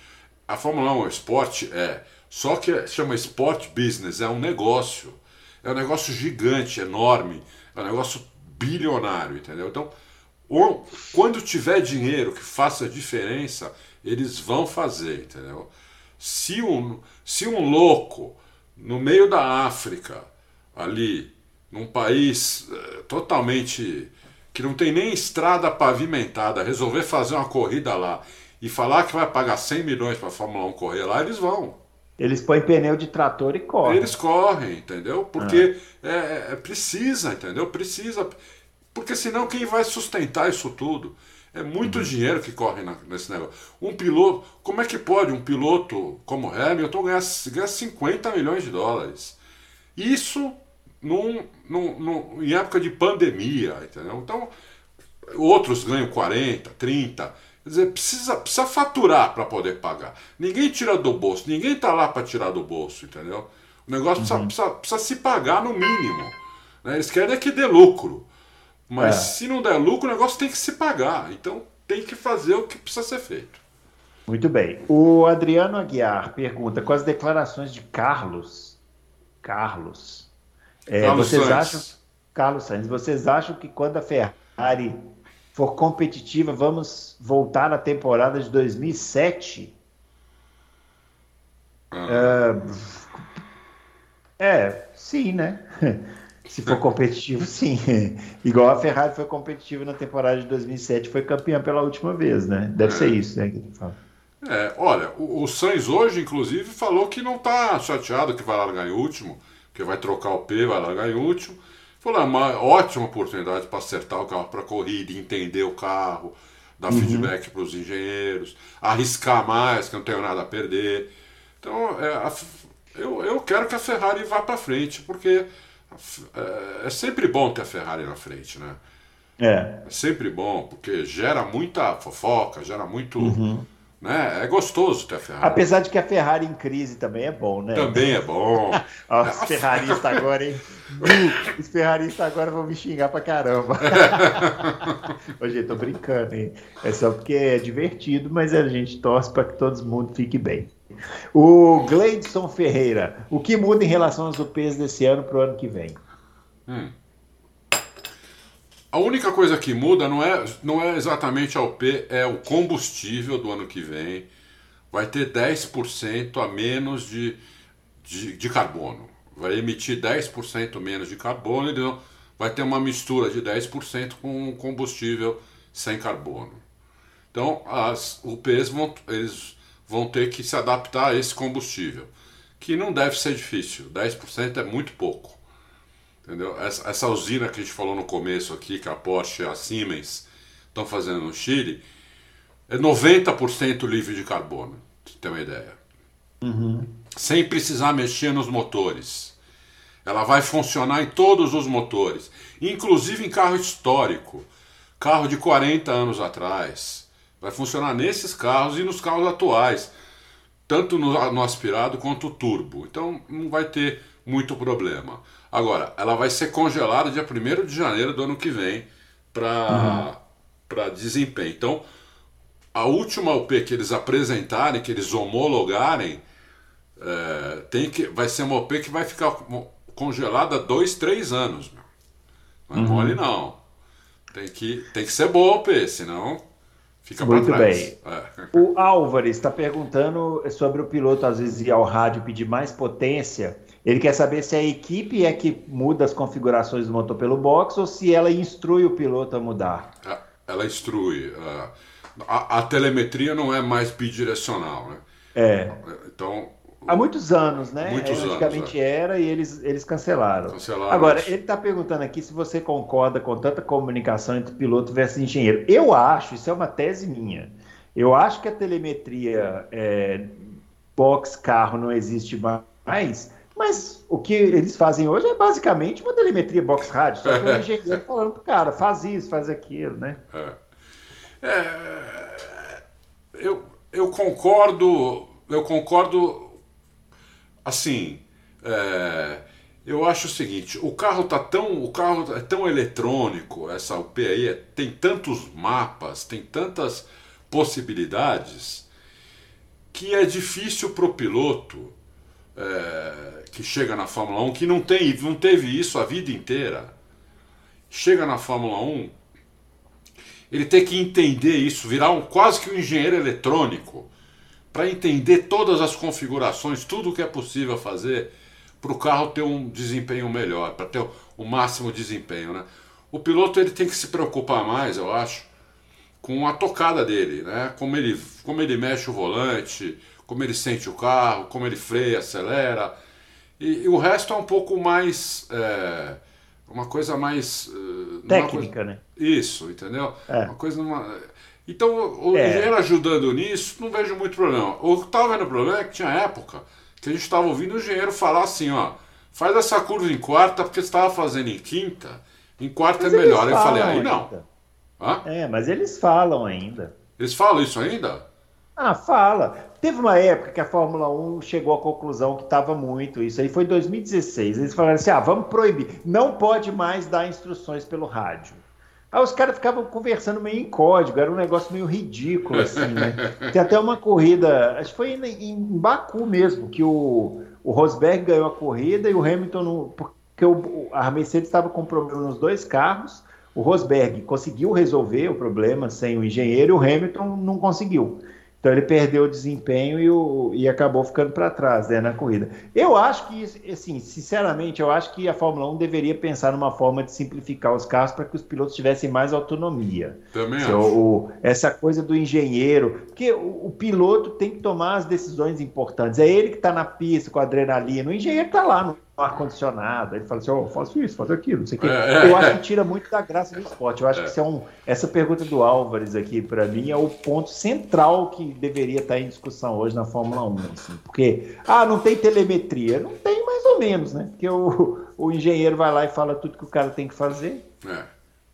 Speaker 3: a Fórmula 1 é esporte, é, só que chama sport business, é um negócio, é um negócio gigante, enorme, é um negócio bilionário, entendeu? Então, quando tiver dinheiro que faça diferença eles vão fazer, entendeu? Se um, se um louco no meio da África, ali, num país uh, totalmente que não tem nem estrada pavimentada, resolver fazer uma corrida lá e falar que vai pagar 100 milhões para a Fórmula 1 correr lá, eles vão.
Speaker 2: Eles põem pneu de trator e correm.
Speaker 3: Eles correm, entendeu? Porque ah. é, é, precisa, entendeu? Precisa. Porque senão quem vai sustentar isso tudo? É muito uhum. dinheiro que corre na, nesse negócio. Um piloto, como é que pode um piloto como Hamilton ganhar, ganhar 50 milhões de dólares? Isso num, num, num, em época de pandemia, entendeu? Então, outros ganham 40, 30. Quer dizer, precisa, precisa faturar para poder pagar. Ninguém tira do bolso, ninguém está lá para tirar do bolso, entendeu? O negócio uhum. precisa, precisa, precisa, se pagar no mínimo. Né? Eles querem é que dê lucro. Mas é. se não der lucro, o negócio tem que se pagar. Então tem que fazer o que precisa ser feito.
Speaker 2: Muito bem. O Adriano Aguiar pergunta: com as declarações de Carlos, Carlos, é, Carlos vocês Sainz. acham, Carlos Sainz, vocês acham que quando a Ferrari for competitiva, vamos voltar na temporada de 2007? Ah. É, é, sim, né? Se for competitivo, sim. <laughs> Igual a Ferrari foi competitiva na temporada de 2007, foi campeã pela última vez, né? Deve é. ser isso, né? Que fala.
Speaker 3: É, olha, o, o Sainz hoje, inclusive, falou que não está chateado que vai largar em último, que vai trocar o P, vai largar em último. Falou, é uma ótima oportunidade para acertar o carro para corrida, entender o carro, dar uhum. feedback para os engenheiros, arriscar mais, que não tenho nada a perder. Então, é, a, eu, eu quero que a Ferrari vá para frente, porque é, é, sempre bom ter a Ferrari na frente, né? É. É sempre bom, porque gera muita fofoca, gera muito. Uhum. Né? É gostoso ter a Ferrari.
Speaker 2: Apesar de que a Ferrari em crise também é bom, né?
Speaker 3: Também é bom. <laughs>
Speaker 2: Ó, os ferraristas agora, hein? <laughs> Os ferraristas agora vão me xingar pra caramba. <laughs> Hoje tô brincando, hein? É só porque é divertido, mas a gente torce para que todo mundo fique bem. O Gleidson Ferreira, o que muda em relação aos UPs desse ano para o ano que vem? Hum.
Speaker 3: A única coisa que muda não é, não é exatamente a UP, é o combustível do ano que vem. Vai ter 10% a menos de, de, de, carbono. Vai emitir 10% menos de carbono e vai ter uma mistura de 10% com combustível sem carbono. Então, as UPs vão, eles vão ter que se adaptar a esse combustível, que não deve ser difícil, 10% é muito pouco. Entendeu? Essa, essa, usina que a gente falou no começo aqui, que a Porsche e a Siemens estão fazendo no Chile, é 90% livre de carbono, pra você ter uma ideia. Uhum. Sem precisar mexer nos motores. Ela vai funcionar em todos os motores, inclusive em carro histórico, carro de 40 anos atrás Vai funcionar nesses carros e nos carros atuais, tanto no, no aspirado quanto turbo. Então não vai ter muito problema. Agora, ela vai ser congelada dia 1 de janeiro do ano que vem para uhum. desempenho. Então, a última UP que eles apresentarem, que eles homologarem, é, tem que, vai ser uma UP que vai ficar congelada dois, três anos. Não é uhum. mole não. Tem que, tem que ser boa a UP, senão Fica
Speaker 2: Muito bem. É. O Álvares está perguntando sobre o piloto às vezes ir ao rádio pedir mais potência. Ele quer saber se a equipe é que muda as configurações do motor pelo box ou se ela instrui o piloto a mudar.
Speaker 3: É, ela instrui. É. A, a telemetria não é mais bidirecional, né?
Speaker 2: É.
Speaker 3: Então
Speaker 2: Há muitos anos, né?
Speaker 3: Muitos
Speaker 2: Antigamente
Speaker 3: anos,
Speaker 2: é. era e eles, eles cancelaram.
Speaker 3: cancelaram.
Speaker 2: Agora, ele está perguntando aqui se você concorda com tanta comunicação entre piloto versus engenheiro. Eu acho, isso é uma tese minha. Eu acho que a telemetria é, box-carro não existe mais, mas o que eles fazem hoje é basicamente uma telemetria box-rádio. Só que <laughs> o engenheiro falando pro cara, faz isso, faz aquilo, né?
Speaker 3: É. é eu, eu concordo, eu concordo assim, é, eu acho o seguinte, o carro tá tão, o carro é tão eletrônico, essa UP aí é, tem tantos mapas, tem tantas possibilidades que é difícil para o piloto é, que chega na Fórmula 1, que não, tem, não teve isso a vida inteira, chega na Fórmula 1, ele tem que entender isso, virar um, quase que um engenheiro eletrônico para entender todas as configurações, tudo o que é possível fazer para o carro ter um desempenho melhor, para ter o máximo desempenho. Né? O piloto ele tem que se preocupar mais, eu acho, com a tocada dele, né? como, ele, como ele mexe o volante, como ele sente o carro, como ele freia, acelera. E, e o resto é um pouco mais. É, uma coisa mais.
Speaker 2: Uh, Técnica, coisa... né?
Speaker 3: Isso, entendeu? É. Uma coisa. Numa... Então, o é. engenheiro ajudando nisso, não vejo muito problema. O que estava vendo problema é que tinha época que a gente estava ouvindo o engenheiro falar assim, ó, faz essa curva em quarta porque você estava fazendo em quinta, em quarta mas é melhor. Eu falei, aí não.
Speaker 2: Hã? É, mas eles falam ainda.
Speaker 3: Eles falam isso ainda?
Speaker 2: Ah, fala. Teve uma época que a Fórmula 1 chegou à conclusão que estava muito isso. Aí foi 2016. Eles falaram assim: ah, vamos proibir. Não pode mais dar instruções pelo rádio. Aí os caras ficavam conversando meio em código, era um negócio meio ridículo, assim, né? <laughs> Tem até uma corrida, acho que foi em, em Baku mesmo, que o, o Rosberg ganhou a corrida e o Hamilton, não, porque o, a Mercedes estava com problema nos dois carros, O Rosberg conseguiu resolver o problema sem o engenheiro e o Hamilton não conseguiu. Então ele perdeu o desempenho e, o, e acabou ficando para trás né, na corrida. Eu acho que, assim, sinceramente, eu acho que a Fórmula 1 deveria pensar numa forma de simplificar os carros para que os pilotos tivessem mais autonomia.
Speaker 3: Também
Speaker 2: acho. O, essa coisa do engenheiro, porque o, o, piloto tem que tomar as decisões importantes. É ele que está na pista com a adrenalina, o engenheiro está lá no ar-condicionado. Ele fala assim: oh, faço isso, faço aquilo, não sei o quê. É, eu acho que tira muito da graça do esporte. Eu acho é. que é um, essa pergunta do Álvares aqui, para mim, é o ponto central que deveria estar em discussão hoje na Fórmula 1. Assim, porque, ah, não tem telemetria. Não tem mais ou menos, né? Porque o, o engenheiro vai lá e fala tudo que o cara tem que fazer.
Speaker 3: É.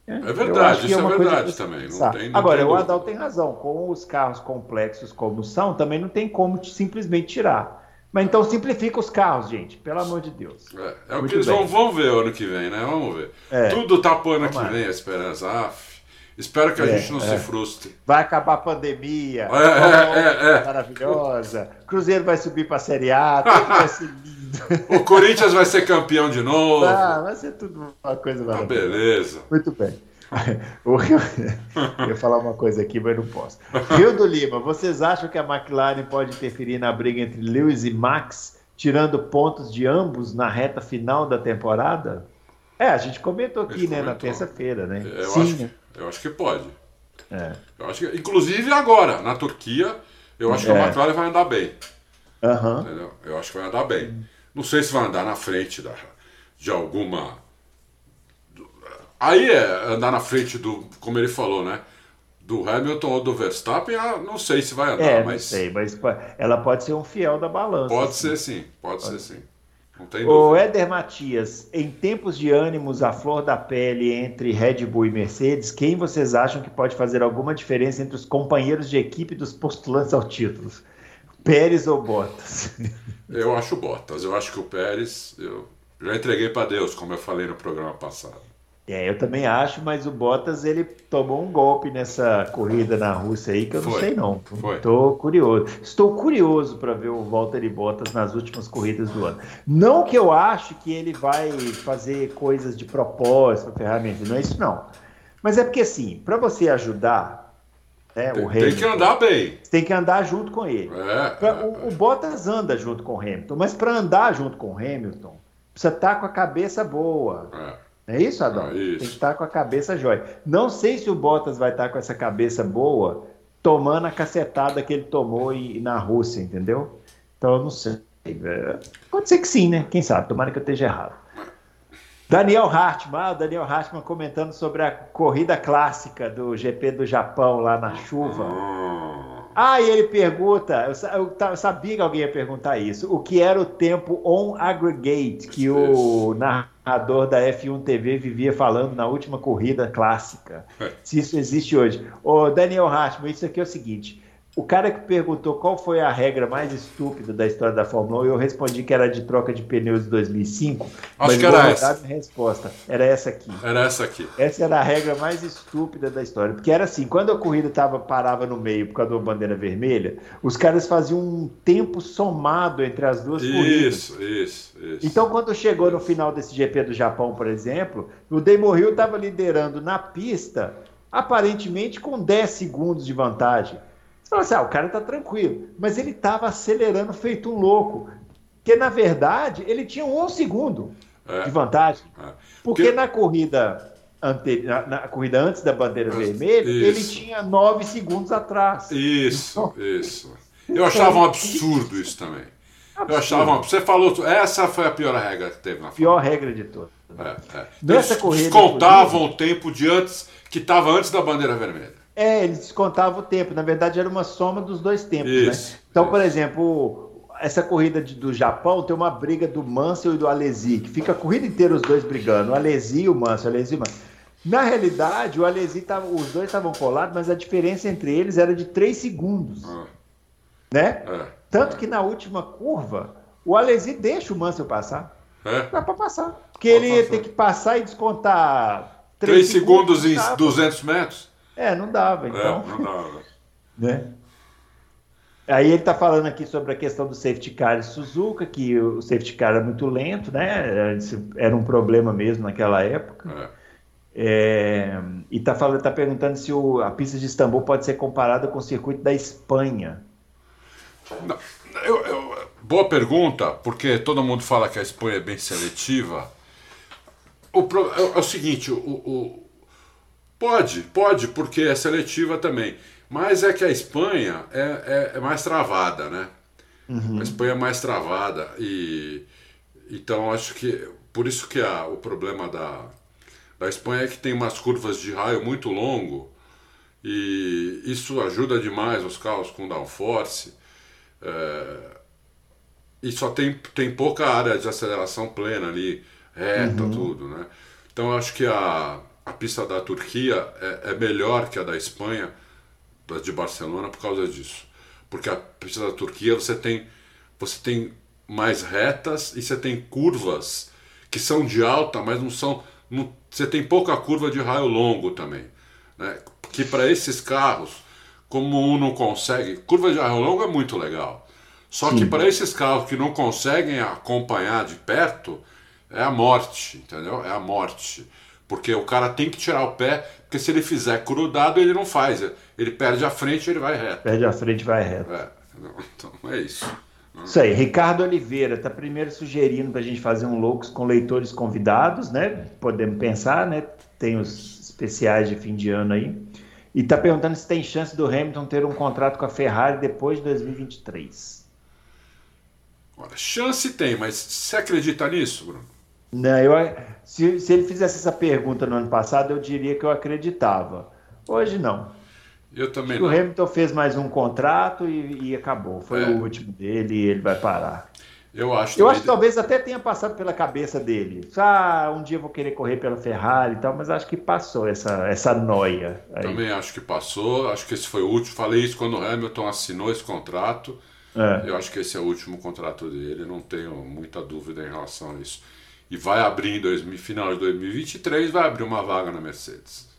Speaker 3: É, é verdade, isso é, é verdade também. Não tem, não
Speaker 2: Agora, o Adal tem razão. Com os carros complexos como são, também não tem como simplesmente tirar. Mas então simplifica os carros, gente, pelo amor de Deus.
Speaker 3: É, é o que eles vão, vão, ver ano que vem, né? Vamos ver. É. Tudo tá pro ano que vem, a esperança. Af, espero que a é, gente não se é. frustre.
Speaker 2: Vai acabar a pandemia. É, é, maravilhosa. Cruzeiro vai subir pra Série A, tudo vai ser lindo. <laughs>
Speaker 3: O Corinthians vai ser campeão de novo.
Speaker 2: Ah, vai ser tudo uma coisa
Speaker 3: maravilhosa. Ah, beleza.
Speaker 2: Muito bem. <laughs> <laughs> Eu ia falar uma coisa aqui, mas não posso. Rio do Lima, vocês acham que a McLaren pode interferir na briga entre Lewis e Max, tirando pontos de ambos na reta final da temporada? É, a gente comentou aqui, né, comentou. na terça-feira, né?
Speaker 3: Eu Sim. Acho, eu acho que pode. É. Eu acho que, inclusive agora, na Turquia, eu acho que é. a McLaren vai andar bem.
Speaker 2: Uhum.
Speaker 3: Eu acho que vai andar bem. Não sei se vai andar na frente da, de alguma Aí é andar na frente do, como ele falou, né? Do Hamilton ou do Verstappen, ah, não sei se vai andar,
Speaker 2: é,
Speaker 3: mas.
Speaker 2: Sei, mas ela pode ser um fiel da balança.
Speaker 3: Pode assim. ser sim, pode, pode, ser sim.
Speaker 2: Não tem o Éder Matias, em tempos de ânimos à flor da pele entre Red Bull e Mercedes, quem vocês acham que pode fazer alguma diferença entre os companheiros de equipe dos postulantes ao título? Pérez ou Bottas? <laughs>
Speaker 3: Eu acho Bottas. Eu acho que o Pérez, eu já entreguei para Deus, como eu falei no programa passado.
Speaker 2: É, eu também acho, mas o Bottas ele tomou um golpe nessa corrida na Rússia aí que eu Foi. não sei não. Estou curioso. Estou curioso para ver o Valtteri Bottas nas últimas corridas do ano. Não que eu ache que ele vai fazer coisas de propósito, ferramenta, não é isso não. Mas é porque assim, para você ajudar
Speaker 3: né, tem, o Hamilton, tem que andar bem.
Speaker 2: Tem que andar junto com ele.
Speaker 3: É,
Speaker 2: pra, é, o, o, Bottas anda junto com o Hamilton, mas para andar junto com o Hamilton, precisa estar tá com a cabeça boa.
Speaker 3: É.
Speaker 2: É isso, Adão? É isso. Tem que estar com a cabeça jóia. Não sei se o Bottas vai estar com essa cabeça boa tomando a cacetada que ele tomou na Rússia, entendeu? Então eu não sei. É, pode ser que sim, né? Quem sabe? Tomara que eu esteja errado. Daniel Hartmann, ah, Daniel Hartmann comentando sobre a corrida clássica do GP do Japão lá na chuva. Ah, e ele pergunta, eu, sabia que alguém ia perguntar isso, o que era o tempo on aggregate que o narrador da F1 TV vivia falando na última corrida clássica, é. se isso existe hoje. Ô, Daniel Hartmann, isso aqui é o seguinte, o cara que perguntou qual foi a regra mais estúpida da história da Fórmula 1, eu respondi que era de troca de pneus de 2005. Acho
Speaker 3: mas que era essa.
Speaker 2: Minha resposta. Era essa aqui.
Speaker 3: Era essa aqui.
Speaker 2: Essa era a regra mais estúpida da história. Porque era assim, quando a corrida tava, parava no meio por causa da bandeira vermelha, os caras faziam um tempo somado entre as duas
Speaker 3: isso,
Speaker 2: corridas.
Speaker 3: Isso, isso, isso.
Speaker 2: Então, quando chegou no final desse GP do Japão, por exemplo, o Damon Hill estava liderando na pista, aparentemente com 10 segundos de vantagem. Você fala assim, ah, o cara tá tranquilo. Mas ele estava acelerando feito um louco. Porque, na verdade, ele tinha um segundo é. de vantagem. É. Porque, porque, na corrida ante... na, na, corrida antes da bandeira vermelha, isso. ele tinha nove segundos atrás.
Speaker 3: Isso, então... isso. Eu achava um absurdo isso também. Absurdo. Eu achava. Você falou. Essa foi a pior regra que teve na
Speaker 2: Pior regra de todas.
Speaker 3: É, é. Nessa Eles corrida. Descontavam o tempo de antes que estava antes da bandeira vermelha.
Speaker 2: É, eles descontavam o tempo. Na verdade, era uma soma dos dois tempos, né? isso, né? Então, isso. por exemplo, essa corrida de, do Japão tem uma briga do Mansell e do Alesi, que fica a corrida inteira os dois brigando. O Alesi e o Mansell, o Alesi e o Mansell. Na realidade, o Alesi tava, os dois estavam colados, mas a diferença entre eles era de 3 segundos. Ah. Né? É. Tanto que na última curva, o Alesi deixa o Mansell passar.
Speaker 3: É.
Speaker 2: Dá para passar. Porque Pode ele passar. ia ter que passar e descontar
Speaker 3: 3, 3 segundos, segundos em 200 metros?
Speaker 2: É, não dava, é, então.
Speaker 3: É, não dava. <laughs>
Speaker 2: né? Aí ele está falando aqui sobre a questão do safety car e Suzuka, que o safety car era muito lento, né? Era um problema mesmo naquela época. É. É, e está tá perguntando se o, a pista de Istambul pode ser comparada com o circuito da Espanha.
Speaker 3: Não, eu, eu, boa pergunta, porque todo mundo fala que a Espanha é bem seletiva. O, é, é, o seguinte, o, o, pode, pode, porque é seletiva também. Mas é que a Espanha é, é, é mais travada, né? Uhum. A Espanha é mais travada e então acho que por isso que a, o problema da, da Espanha é que tem umas curvas de raio muito longo e isso ajuda demais os carros com downforce é, e só tem, tem pouca área de aceleração plena ali, reta, uhum. tudo, né? Então acho que a, a pista da Turquia é, é melhor que a da Espanha, da de Barcelona, por causa disso. Porque a pista da Turquia você tem, você tem mais retas e você tem curvas que são de alta, mas não são. Não, você tem pouca curva de raio longo também. Né? Que para esses carros, como um não consegue. Curva de raio longo é muito legal. Só Sim. que para esses carros que não conseguem acompanhar de perto, é a morte, entendeu? É a morte. Porque o cara tem que tirar o pé, porque se ele fizer crudado, ele não faz. Ele perde a frente e ele vai reto.
Speaker 2: Perde a frente e vai reto.
Speaker 3: É, então é isso.
Speaker 2: Isso aí, Ricardo Oliveira está primeiro sugerindo para a gente fazer um Loucos com leitores convidados, né? Podemos pensar, né? Tem os especiais de fim de ano aí. E está perguntando se tem chance do Hamilton ter um contrato com a Ferrari depois de 2023.
Speaker 3: Olha, chance tem, mas você acredita nisso, Bruno?
Speaker 2: Não, eu, se, se ele fizesse essa pergunta no ano passado, eu diria que eu acreditava. Hoje não.
Speaker 3: Eu também
Speaker 2: não. O Hamilton fez mais um contrato e, e acabou. Foi é. o último dele e ele vai parar.
Speaker 3: Eu acho.
Speaker 2: Eu acho que talvez até tenha passado pela cabeça dele. Ah, um dia eu vou querer correr pela Ferrari e tal, mas acho que passou essa, essa noia.
Speaker 3: Aí. Também acho que passou. Acho que esse foi o último. Falei isso quando o Hamilton assinou esse contrato. É. Eu acho que esse é o último contrato dele. Não tenho muita dúvida em relação a isso. E vai abrir em final de 2023, vai abrir uma vaga na Mercedes.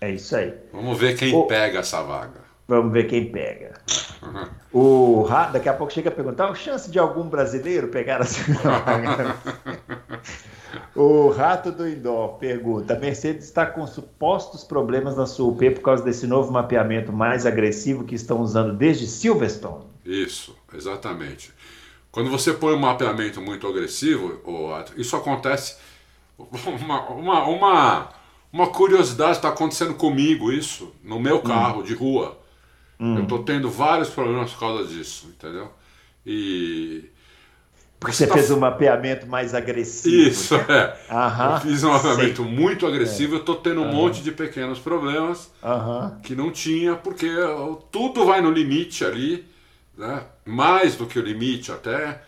Speaker 2: É isso aí.
Speaker 3: Vamos ver quem o... pega essa vaga.
Speaker 2: Vamos ver quem pega. Uhum. O daqui a pouco chega a perguntar: a chance de algum brasileiro pegar a segunda <laughs> <laughs> O Rato do Indó pergunta: a Mercedes está com supostos problemas na sua UP por causa desse novo mapeamento mais agressivo que estão usando desde Silverstone?
Speaker 3: Isso, exatamente. Quando você põe um mapeamento muito agressivo, isso acontece. Uma, uma, uma, uma curiosidade está acontecendo comigo, isso, no meu hum. carro hum. de rua. Hum. Eu estou tendo vários problemas por causa disso, entendeu? E.
Speaker 2: Porque você tá... fez um mapeamento mais agressivo.
Speaker 3: Isso, né? é. Aham, eu fiz um mapeamento sei. muito agressivo, é. eu estou tendo um Aham. monte de pequenos problemas Aham. que não tinha, porque tudo vai no limite ali, né? Mais do que o limite até,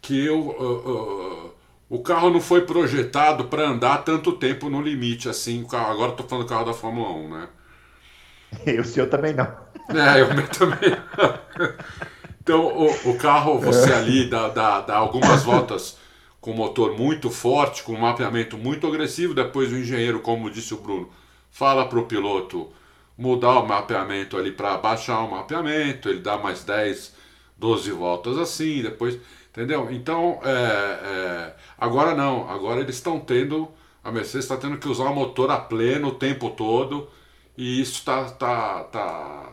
Speaker 3: que eu, uh, uh, o carro não foi projetado para andar tanto tempo no limite assim. Agora estou falando do carro da Fórmula 1, né? <laughs>
Speaker 2: E o seu também não. <laughs>
Speaker 3: É, o meu também. <laughs> Então, o, o carro, você ali dá, dá, dá algumas voltas com motor muito forte, com um mapeamento muito agressivo. Depois, o engenheiro, como disse o Bruno, fala para o piloto mudar o mapeamento ali para baixar o mapeamento. Ele dá mais 10, 12 voltas assim. Depois, entendeu? Então, é, é, agora não. Agora eles estão tendo. A Mercedes está tendo que usar o motor a pleno o tempo todo e isso está tá, tá,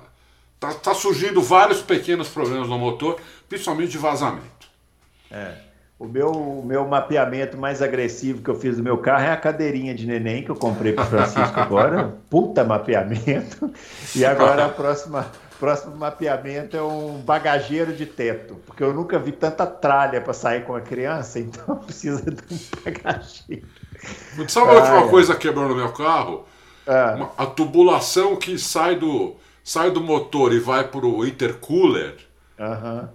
Speaker 3: tá, tá, surgindo vários pequenos problemas no motor, principalmente de vazamento.
Speaker 2: É. O meu, o meu mapeamento mais agressivo que eu fiz do meu carro é a cadeirinha de neném que eu comprei para o Francisco agora. Puta mapeamento. E agora a próxima, próximo mapeamento é um bagageiro de teto, porque eu nunca vi tanta tralha para sair com a criança, então <laughs> precisa de um bagageiro.
Speaker 3: Sabe a última coisa que quebrou no meu carro? É. a tubulação que sai do, sai do motor e vai para o intercooler
Speaker 2: uhum.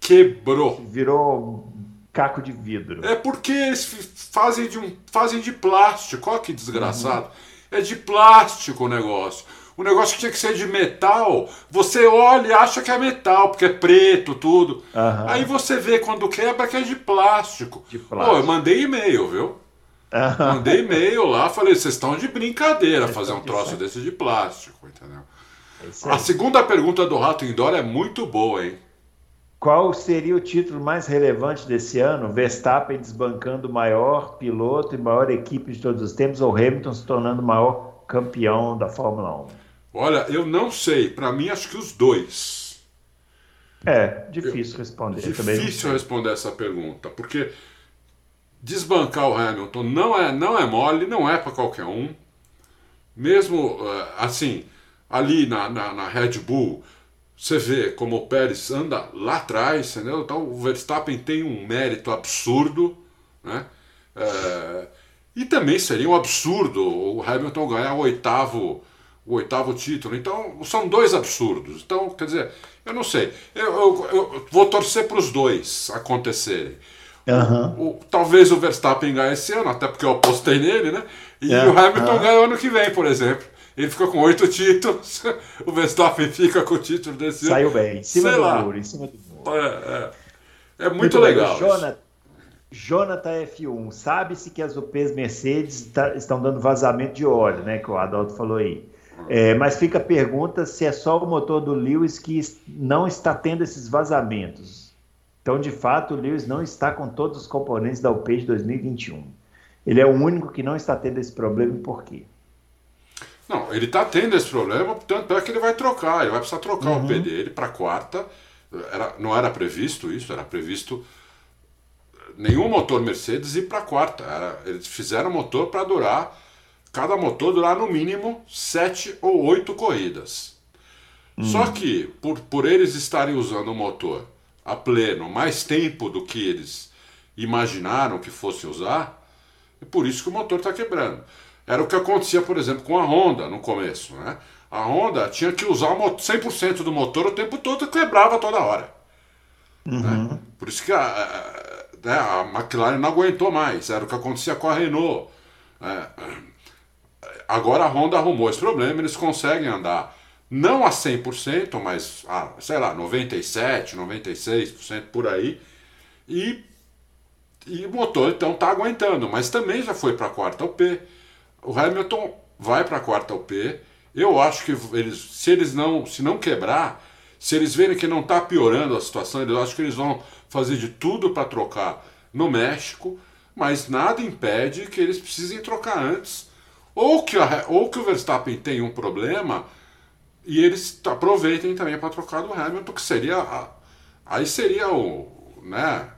Speaker 3: quebrou.
Speaker 2: Virou caco de vidro.
Speaker 3: É porque eles fazem de, um, fazem de plástico. Olha que desgraçado. Uhum. É de plástico o negócio. O negócio que tinha que ser de metal, você olha e acha que é metal, porque é preto, tudo. Uhum. Aí você vê quando quebra que é de plástico. De plástico. Pô, eu mandei e-mail, viu? Mandei e-mail lá, falei, vocês estão de brincadeira fazer um troço desse de plástico, entendeu? É a segunda pergunta do Rato Indoor é muito boa, hein?
Speaker 2: Qual seria o título mais relevante desse ano? Verstappen desbancando o maior piloto e maior equipe de todos os tempos ou Hamilton se tornando o maior campeão da Fórmula 1?
Speaker 3: Olha, eu não sei. Para mim, acho que os dois.
Speaker 2: É, difícil eu, responder.
Speaker 3: Difícil responder essa pergunta, porque desbancar o Hamilton não é, não é mole, não é para qualquer um. Mesmo eh, assim, ali na, na, na Red Bull, você vê como o Pérez anda lá atrás, entendeu? Então o Verstappen tem um mérito absurdo, né? É, e também seria um absurdo o Hamilton ganhar o oitavo, o oitavo título. Então são dois absurdos. Então, quer dizer, eu não sei. Eu, eu, eu vou torcer para os dois acontecerem. Uhum. O, o, talvez o Verstappen ganhe esse ano, até porque eu apostei nele, né? E é, o Hamilton ganha o ano que vem, por exemplo. Ele ficou com oito títulos. <laughs> O Verstappen fica com o título desse
Speaker 2: Saiu ano. bem, em cima Sei do lá. muro, em cima do muro.
Speaker 3: É, é. é muito, muito, legal.
Speaker 2: Jonathan, Jonathan F1, sabe-se que as UPs Mercedes tá, estão dando vazamento de óleo, né? Que o Adalto falou aí. É, mas fica a pergunta se é só o motor do Lewis que não está tendo esses vazamentos. Então, de fato, o Lewis não está com todos os componentes da UP de 2021. Ele é o único que não está tendo esse problema e por quê?
Speaker 3: Não, ele está tendo esse problema, tanto é que ele vai trocar, ele vai precisar trocar uhum. o P dele para quarta. Era, não era previsto isso, era previsto nenhum motor Mercedes ir para quarta. Era, eles fizeram motor para durar, cada motor durar no mínimo sete ou oito corridas. Uhum. Só que, por, por eles estarem usando o motor a pleno mais tempo do que eles imaginaram que fosse usar, é por isso que o motor está quebrando. Era o que acontecia, por exemplo, com a Honda no começo. Né? A Honda tinha que usar 100% do motor o tempo todo e quebrava toda hora. Uhum. Né? Por isso que a, a, né, a, McLaren não aguentou mais. Era o que acontecia com a Renault. Né? Agora a Honda arrumou esse problema, eles conseguem andar não a 100%, mas a, sei lá, 97%, 96% por aí. E, e o motor então está aguentando, mas também já foi para a quarta UP o Hamilton vai para a quarta UP. Eu acho que eles, se eles não, se não quebrar, se eles verem que não está piorando a situação, eu acho que eles vão fazer de tudo para trocar no México, mas nada impede que eles precisem trocar antes, ou que, a, ou que o Verstappen tenha um problema e eles aproveitem também para trocar do Hamilton, que seria a, aí seria o, né,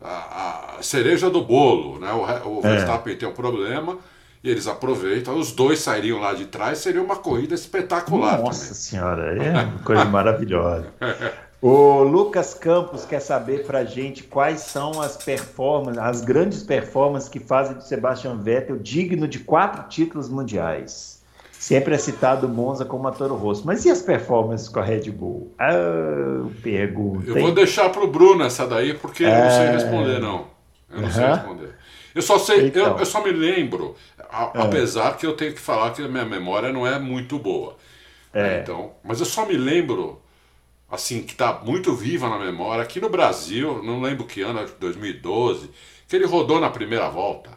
Speaker 3: a, a, cereja do bolo, né? O, o é. Verstappen tem um problema e eles aproveitam, os dois sairiam lá de trás, seria uma corrida espetacular.
Speaker 2: Nossa também. senhora, é uma coisa maravilhosa. <laughs> O Lucas Campos quer saber pra gente quais são as performances, as grandes performances que fazem do Sebastian Vettel digno de quatro títulos mundiais. Sempre é citado o Monza como a Toro Rosso. Mas e as performances com a Red Bull? Ah, pergunta.
Speaker 3: Eu vou deixar pro Bruno essa daí, porque é... eu não sei é. responder, não. Eu não uhum. sei responder. Eu só sei, então. eu, eu, só me lembro, a, é. apesar que eu tenho que falar que a minha memória não é muito boa. É. Né, então, mas eu só me lembro, assim, que está muito viva na memória, aqui no Brasil, não lembro que ano, 2012, que ele rodou na primeira volta.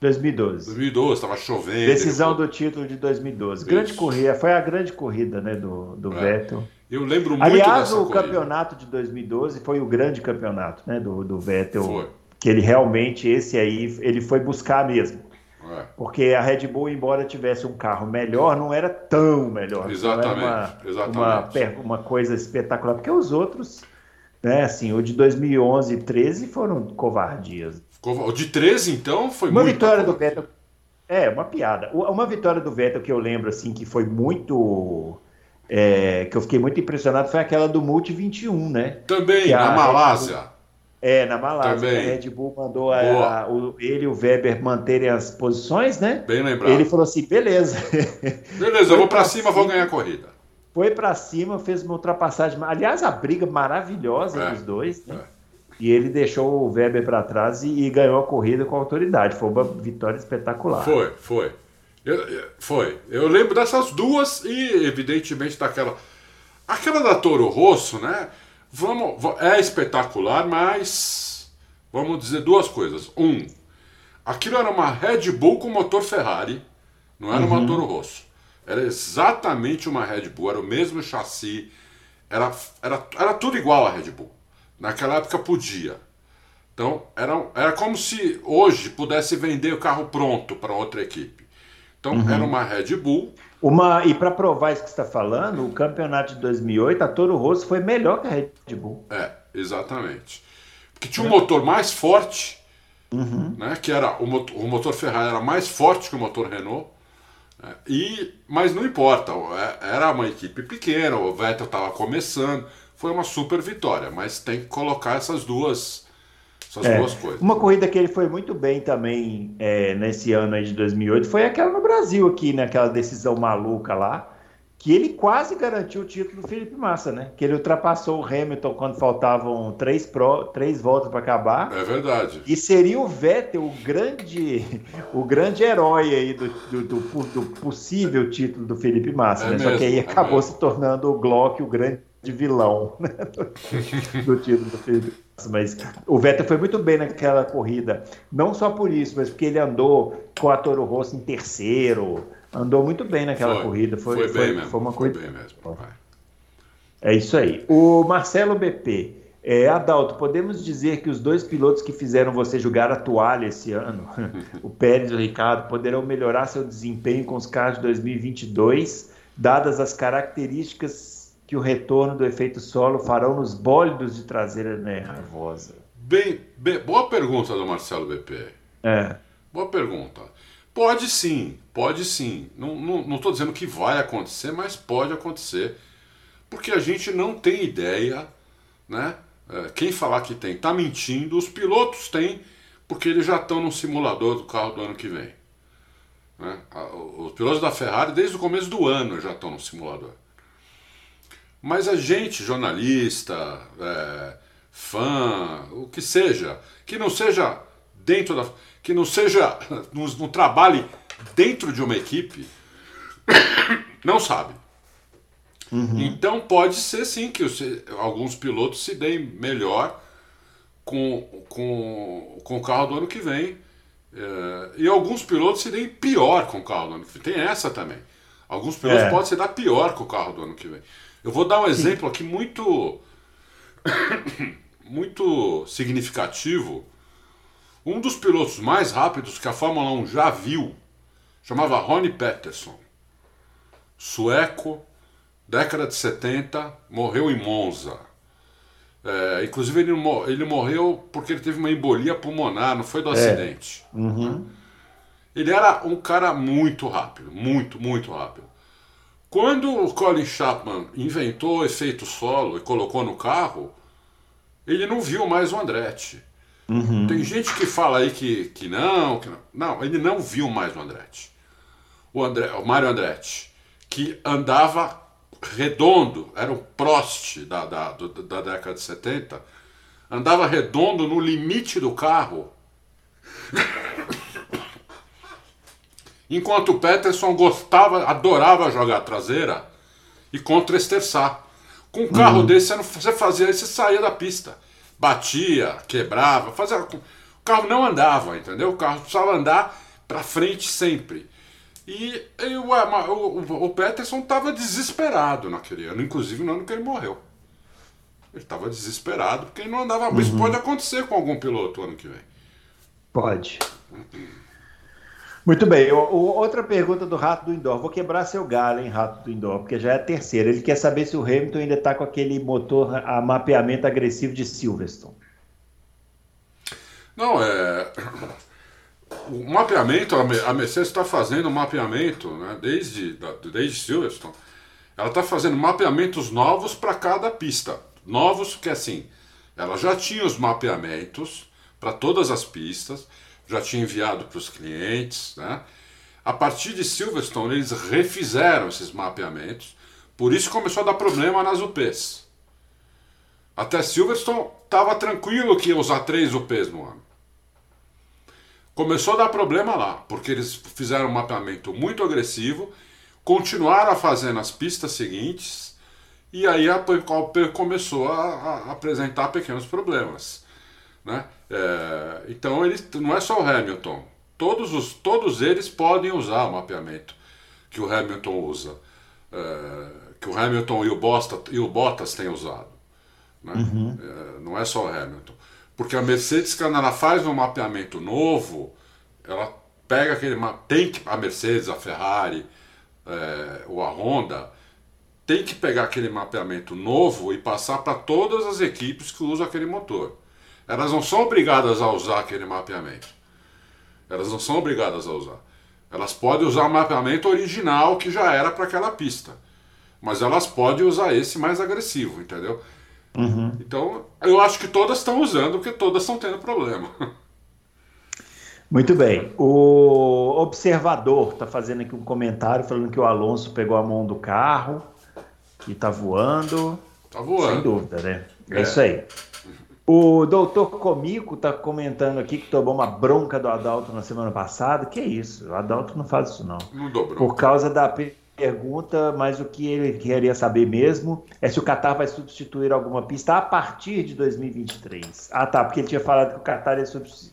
Speaker 2: 2012.
Speaker 3: 2012, estava chovendo.
Speaker 2: Decisão do título de 2012. Isso. Grande corrida, foi a grande corrida né, do, do é. Vettel.
Speaker 3: Eu lembro muito
Speaker 2: Aliás,
Speaker 3: o
Speaker 2: corrida. campeonato de 2012 foi o grande campeonato né, do, do Vettel. Foi que ele realmente, esse aí, ele foi buscar mesmo. É. Porque a Red Bull, embora tivesse um carro melhor, não era tão melhor.
Speaker 3: Exatamente.
Speaker 2: Uma,
Speaker 3: exatamente.
Speaker 2: Uma, uma, coisa espetacular. Porque os outros, né, assim, o de 2011 e 13 foram covardias.
Speaker 3: O de 13, então, foi
Speaker 2: uma
Speaker 3: muito.
Speaker 2: vitória do Vettel. É, uma piada. Uma vitória do Vettel que eu lembro, assim, que foi muito. É, que eu fiquei muito impressionado foi aquela do Multi 21, né?
Speaker 3: Também, na Malásia.
Speaker 2: É, na Malásia. Também. A Red Bull mandou a, a, o, ele e o Weber manterem as posições, né?
Speaker 3: Bem lembrado.
Speaker 2: Ele falou assim: beleza. <laughs>
Speaker 3: Beleza, eu vou para cima, cima, vou ganhar a corrida.
Speaker 2: Foi para cima, fez uma ultrapassagem. Aliás, a briga maravilhosa é, dos dois, né? É. E ele deixou o Weber para trás e, e, ganhou a corrida com autoridade. Foi uma vitória espetacular.
Speaker 3: Foi, foi. Eu, foi. Eu lembro dessas duas e, evidentemente, daquela. Aquela da Toro Rosso, né? Vamos, é espetacular, mas vamos dizer duas coisas. Um, aquilo era uma Red Bull com motor Ferrari, não era uhum. uma Toro Rosso. Era exatamente uma Red Bull, era o mesmo chassi, era, era, era tudo igual a Red Bull. Naquela época podia. Então era, era como se hoje pudesse vender o carro pronto para outra equipe. Então uhum. era uma Red Bull.
Speaker 2: Uma, e para provar isso que você está falando, o campeonato de 2008, a Toro Rosso foi melhor que a Red Bull.
Speaker 3: É, exatamente. Porque tinha um motor mais forte, uhum. né, que era o motor, o motor Ferrari era mais forte que o motor Renault. Né, e, mas não importa, é, era uma equipe pequena, o Vettel estava começando, foi uma super vitória, mas tem que colocar essas duas essas
Speaker 2: é,
Speaker 3: duas coisas.
Speaker 2: Uma corrida que ele foi muito bem também é, nesse ano aí de 2008 foi aquela no Brasil aqui, naquela né, decisão maluca lá, que ele quase garantiu o título do Felipe Massa, né? Que ele ultrapassou o Hamilton quando faltavam três, pro, três voltas para acabar.
Speaker 3: É verdade.
Speaker 2: E seria o Vettel o grande, o grande herói aí do, do, do, do possível título do Felipe Massa, é né? Mesmo, Só que aí é acabou é se tornando o Glock o grande vilão né? do título do Felipe mas o Vettel foi muito bem naquela corrida, não só por isso, mas porque ele andou com a Toro Rosso em terceiro, andou muito bem naquela
Speaker 3: foi,
Speaker 2: corrida.
Speaker 3: Foi, foi,
Speaker 2: foi,
Speaker 3: bem mesmo,
Speaker 2: foi uma.
Speaker 3: Foi bem mesmo.
Speaker 2: É isso aí. O Marcelo BP. É, Adalto, podemos dizer que os dois pilotos que fizeram você jogar a toalha esse ano, <laughs> o Pérez e o Ricardo, poderão melhorar seu desempenho com os carros de 2022, dadas as características que o retorno do efeito solo farão nos bólidos de traseira nervosa?
Speaker 3: Bem, bem, boa pergunta do Marcelo BP.
Speaker 2: É.
Speaker 3: Boa pergunta. Pode sim, pode sim. Não estou dizendo que vai acontecer, mas pode acontecer. Porque a gente não tem ideia, né? É, quem falar que tem está mentindo. Os pilotos têm, porque eles já estão no simulador do carro do ano que vem. Né? Os pilotos da Ferrari, desde o começo do ano, já estão no simulador. Mas a gente, jornalista, é, fã, o que seja, que não seja dentro da. que não seja. <laughs> não, não trabalhe dentro de uma equipe, <coughs> não sabe. Uhum. Então pode ser sim que os, alguns pilotos se deem melhor com, com, com o carro do ano que vem. É, e alguns pilotos se deem pior com o carro do ano que vem. Tem essa também. Alguns pilotos é. podem se dar pior com o carro do ano que vem. Eu vou dar um exemplo aqui muito <coughs> muito significativo. Um dos pilotos mais rápidos que a Fórmula 1 já viu chamava Ronnie Peterson. Sueco, década de 70, morreu em Monza. É, inclusive ele, ele morreu porque ele teve uma embolia pulmonar, não foi do é. acidente.
Speaker 2: Uhum.
Speaker 3: Ele era um cara muito rápido, muito, muito rápido. Quando o Colin Chapman inventou o efeito solo e colocou no carro, ele não viu mais o Andretti.
Speaker 2: Uhum.
Speaker 3: Tem gente que fala aí que, que não, que não. Não, ele não viu mais o Andretti. O, André, o Mário Andretti, que andava redondo, era o Prost da, da, da década de 70, andava redondo no limite do carro. <laughs> Enquanto o Peterson gostava, adorava jogar traseira e contra-esterçar. Com um carro uhum. desse, você fazia isso, você saía da pista. Batia, quebrava, fazia. O carro não andava, entendeu? O carro precisava andar para frente sempre. E, e o, o, o, Peterson estava desesperado naquele ano, inclusive no ano que ele morreu. Ele estava desesperado porque ele não andava. Uhum. Isso pode acontecer com algum piloto ano que vem.
Speaker 2: Pode. Muito bem. O, o, outra pergunta do Rato do Indoor. Vou quebrar seu galho, hein, Rato do Indoor, porque já é a terceira. Ele quer saber se o Hamilton ainda está com aquele motor a mapeamento agressivo de Silverstone.
Speaker 3: Não, é. O mapeamento, a Mercedes está fazendo mapeamento né, desde, desde Silverstone. Ela está fazendo mapeamentos novos para cada pista. Novos, que assim, ela já tinha os mapeamentos para todas as pistas já tinha enviado para os clientes. Né? A partir de Silverstone, eles refizeram esses mapeamentos, por isso começou a dar problema nas UPs. Até Silverstone estava tranquilo que ia usar três UPs no ano. Começou a dar problema lá, porque eles fizeram um mapeamento muito agressivo, continuaram a fazer nas pistas seguintes, e aí a POP começou a, a apresentar pequenos problemas. Né? É, então ele, não é só o Hamilton. Todos, os, todos eles podem usar o mapeamento que o Hamilton usa. É, que o Hamilton e o, Bottas, e o Bottas têm usado. Né? Uhum. É, não é só o Hamilton. Porque a Mercedes, quando ela faz um mapeamento novo, ela pega aquele tem que a Mercedes, a Ferrari, é, ou a Honda tem que pegar aquele mapeamento novo e passar para todas as equipes que usam aquele motor. Elas não são obrigadas a usar aquele mapeamento. Elas não são obrigadas a usar. Elas podem usar o mapeamento original que já era para aquela pista. Mas elas podem usar esse mais agressivo, entendeu? Uhum. Então, eu acho que todas estão usando, porque todas estão tendo problema.
Speaker 2: Muito bem. O observador está fazendo aqui um comentário falando que o Alonso pegou a mão do carro, que está voando.
Speaker 3: Está voando.
Speaker 2: Sem dúvida, né? É, é isso aí. O doutor Comico está comentando aqui que tomou uma bronca do Adalto na semana passada. Que isso? O Adalto não faz isso, não.
Speaker 3: Não dobrou.
Speaker 2: Por causa da pergunta, mas o que ele queria saber mesmo é se o Qatar vai substituir alguma pista a partir de 2023. Ah, tá, porque ele tinha falado que o Qatar ia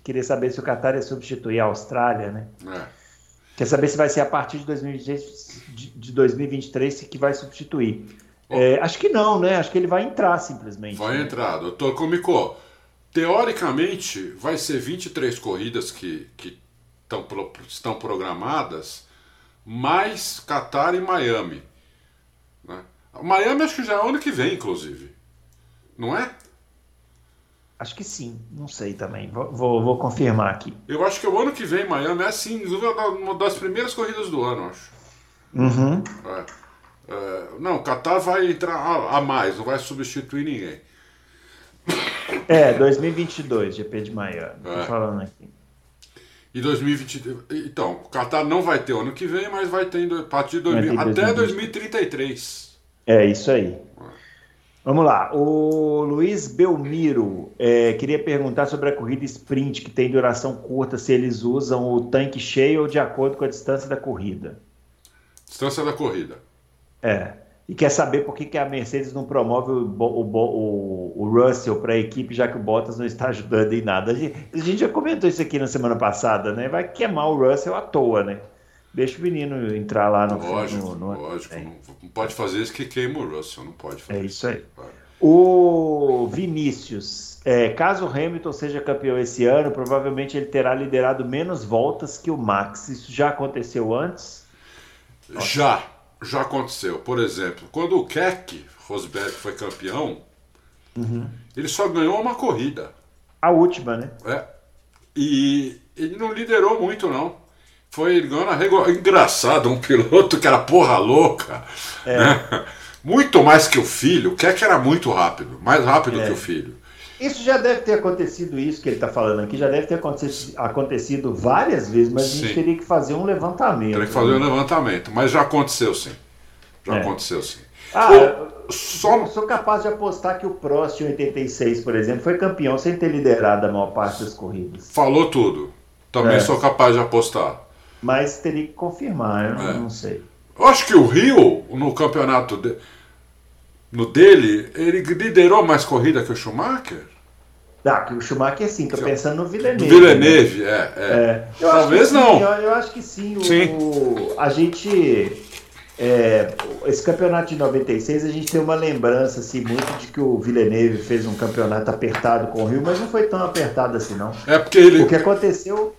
Speaker 2: queria saber se o Qatar ia substituir a Austrália, né? É. Quer saber se vai ser a partir de 2023, de 2023 que vai substituir. É, acho que não, né? Acho que ele vai entrar simplesmente.
Speaker 3: Vai
Speaker 2: né?
Speaker 3: entrar, doutor Comico. Teoricamente, vai ser 23 corridas que, que tão, estão programadas mais Qatar e Miami. Né? Miami acho que já é ano que vem, inclusive. Não é?
Speaker 2: Acho que sim, não sei também. Vou, vou, vou, confirmar aqui.
Speaker 3: Eu acho que o ano que vem Miami é sim, uma das primeiras corridas do ano, acho.
Speaker 2: Uhum.
Speaker 3: É. É, não, Qatar vai entrar a, a, mais, não vai substituir ninguém.
Speaker 2: É, 2022, GP de Miami. É. Tô falando aqui.
Speaker 3: E 2020. Então, o Qatar não vai ter ano que vem, mas vai ter a partir de 2000, até 2033.
Speaker 2: É isso aí. Vamos lá. O Luiz Belmiro é, queria perguntar sobre a corrida sprint, que tem duração curta, se eles usam o tanque cheio ou de acordo com a distância da corrida.
Speaker 3: Distância da corrida.
Speaker 2: É e quer saber por que, que a Mercedes não promove o, o, o, o Russell para a equipe, já que o Bottas não está ajudando em nada. A gente, a gente, já comentou isso aqui na semana passada, né? Vai queimar o Russell à toa, né? Deixa o menino entrar lá no.
Speaker 3: Lógico,
Speaker 2: no,
Speaker 3: no, lógico. É. Não, pode fazer isso que queima o Russell, não pode fazer.
Speaker 2: É isso aí. O Vinícius, é, caso o Hamilton seja campeão esse ano, provavelmente ele terá liderado menos voltas que o Max. Isso já aconteceu antes?
Speaker 3: Já já aconteceu. Por exemplo, quando o Keck Rosberg foi campeão, uhum. ele só ganhou uma corrida.
Speaker 2: A última, né?
Speaker 3: É. E ele não liderou muito, não. Foi ele ganhou na régua. Engraçado, um piloto que era porra louca. É. Né? Muito mais que o filho. O Keck era muito rápido, mais rápido é. que o filho.
Speaker 2: Isso já deve ter acontecido, isso que ele está falando aqui, já deve ter acontecido, várias vezes, mas sim. a gente teria que fazer um levantamento.
Speaker 3: Teria que fazer né? um levantamento, mas já aconteceu sim. Já é. aconteceu sim.
Speaker 2: Ah, o, só... sou capaz de apostar que o Prost em 86, por exemplo, foi campeão sem ter liderado a maior parte das corridas.
Speaker 3: Falou tudo. Também é. sou capaz de apostar.
Speaker 2: Mas teria que confirmar, eu é. não sei.
Speaker 3: Eu acho que o Rio, no campeonato de no dele, ele liderou mais corrida que o Schumacher?
Speaker 2: Ah, que o Schumacher sim, tô pensando no Villeneuve.
Speaker 3: Villeneuve, né? é. é.
Speaker 2: é. Talvez não. Sim, eu, eu, acho que sim. sim. O, a gente. É, esse campeonato de 96, a gente tem uma lembrança assim, muito de que o Villeneuve fez um campeonato apertado com o Rio, mas não foi tão apertado assim, não.
Speaker 3: É porque ele.
Speaker 2: O que aconteceu.